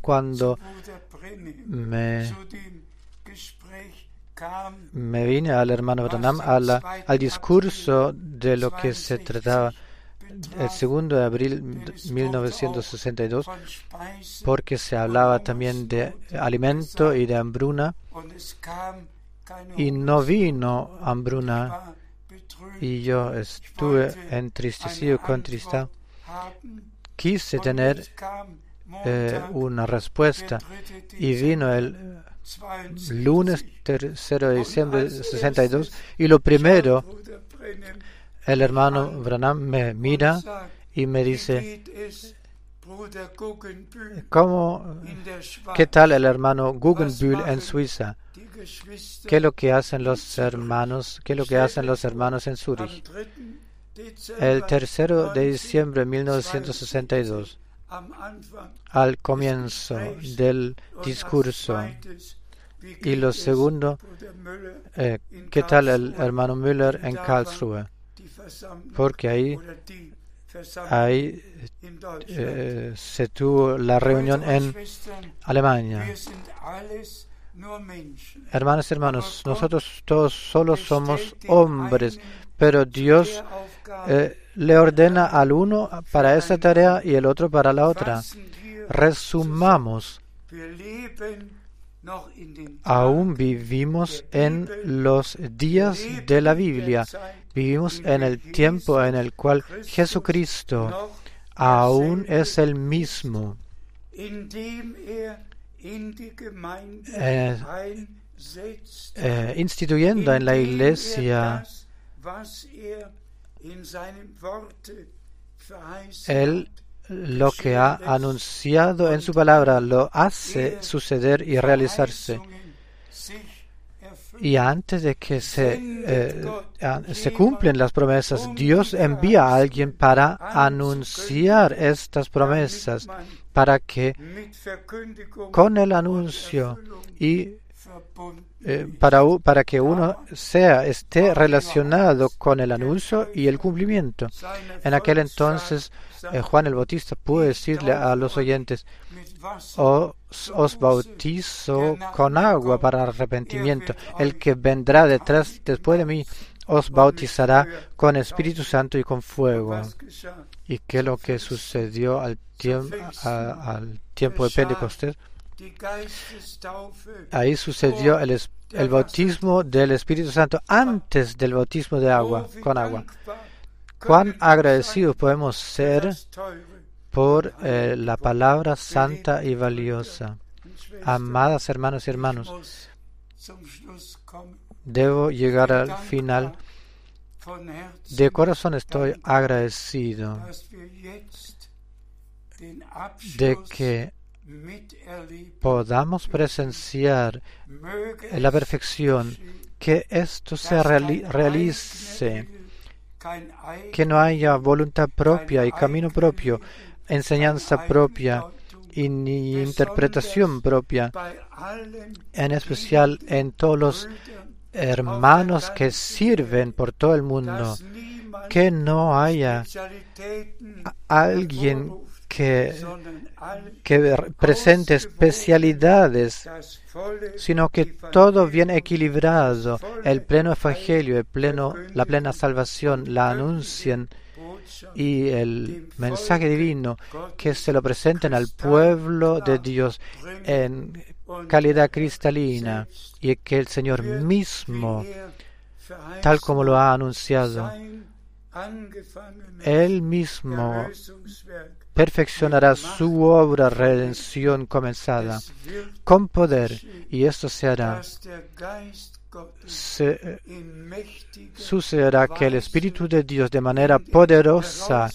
cuando me, me vine al hermano Branham al discurso de lo que se trataba. El segundo de abril de 1962, porque se hablaba también de alimento y de hambruna, y no vino hambruna, y yo estuve entristecido, contristado. Quise tener eh, una respuesta, y vino el lunes 3 de diciembre de 62, y lo primero el hermano Branham me mira y me dice, ¿cómo, ¿qué tal el hermano Guggenbühl en Suiza? ¿Qué es lo que hacen los hermanos? ¿Qué es lo que hacen los hermanos en Zurich? El tercero de diciembre de 1962, al comienzo del discurso, y lo segundo, eh, ¿qué tal el hermano Müller en Karlsruhe? porque ahí, ahí eh, se tuvo la reunión en Alemania. Hermanos y hermanos, nosotros todos solo somos hombres, pero Dios eh, le ordena al uno para esa tarea y el otro para la otra. Resumamos. Aún vivimos en los días de la Biblia Vivimos en el tiempo en el cual Jesucristo aún es el mismo. Eh, eh, instituyendo en la iglesia Él lo que ha anunciado en su palabra lo hace suceder y realizarse. Y antes de que se, eh, se cumplen las promesas, Dios envía a alguien para anunciar estas promesas, para que con el anuncio y eh, para, para que uno sea, esté relacionado con el anuncio y el cumplimiento. En aquel entonces, eh, Juan el Bautista pudo decirle a los oyentes, os, bautizo con agua para arrepentimiento. El que vendrá detrás, después de mí, os bautizará con Espíritu Santo y con fuego. ¿Y qué es lo que sucedió al, al tiempo de Pentecostés? Ahí sucedió el, el bautismo del Espíritu Santo antes del bautismo de agua, con agua. Cuán agradecidos podemos ser por eh, la palabra santa y valiosa. Amadas hermanos y hermanos, debo llegar al final. De corazón estoy agradecido de que podamos presenciar la perfección que esto se reali- realice, que no haya voluntad propia y camino propio, enseñanza propia y ni interpretación propia, en especial en todos los hermanos que sirven por todo el mundo, que no haya alguien que, presente especialidades, sino que todo bien equilibrado, el pleno evangelio, el pleno, la plena salvación, la anuncien y el mensaje divino que se lo presenten al pueblo de Dios en calidad cristalina y que el Señor mismo, tal como lo ha anunciado, Él mismo perfeccionará su obra redención comenzada con poder y esto se hará. Se, sucederá que el Espíritu de Dios de manera poderosa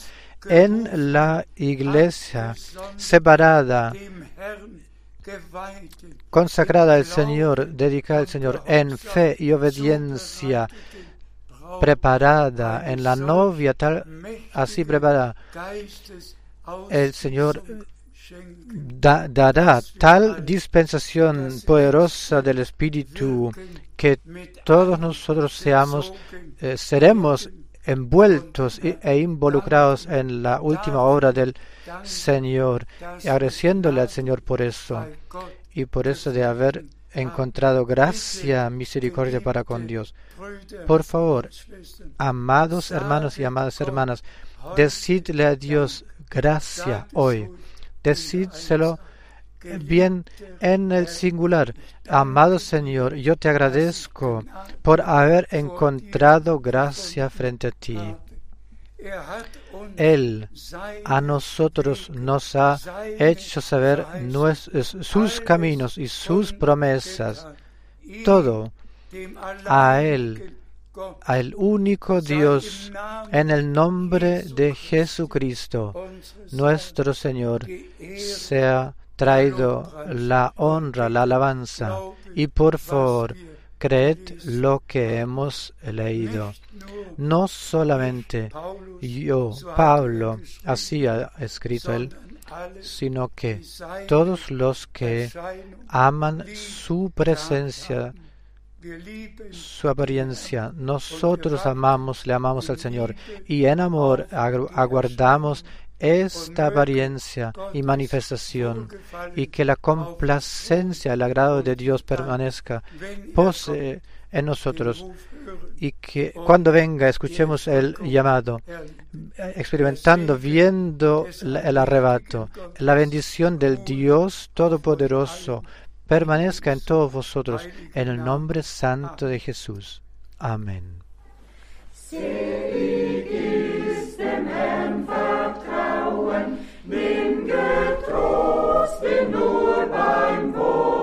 en la iglesia separada, consagrada al Señor, dedicada al Señor en fe y obediencia, preparada en la novia, tal, así preparada, el Señor da, dará tal dispensación poderosa del Espíritu que todos nosotros seamos, eh, seremos envueltos e involucrados en la última obra del Señor, agradeciéndole al Señor por eso y por eso de haber encontrado gracia, misericordia para con Dios. Por favor, amados hermanos y amadas hermanas, decidle a Dios gracia hoy. Decídselo bien en el singular. Amado Señor, yo te agradezco por haber encontrado gracia frente a ti. Él a nosotros nos ha hecho saber sus caminos y sus promesas. Todo a Él, al único Dios, en el nombre de Jesucristo, nuestro Señor, sea traído la honra, la alabanza. Y por favor, creed lo que hemos leído. No solamente yo, Pablo, así ha escrito él, sino que todos los que aman su presencia, su apariencia, nosotros amamos, le amamos al Señor. Y en amor aguardamos esta apariencia y manifestación y que la complacencia, el agrado de Dios permanezca, posee en nosotros y que cuando venga escuchemos el llamado, experimentando, viendo el arrebato, la bendición del Dios Todopoderoso permanezca en todos vosotros en el nombre santo de Jesús. Amén. Nimm getrost ihn nur beim Wohl.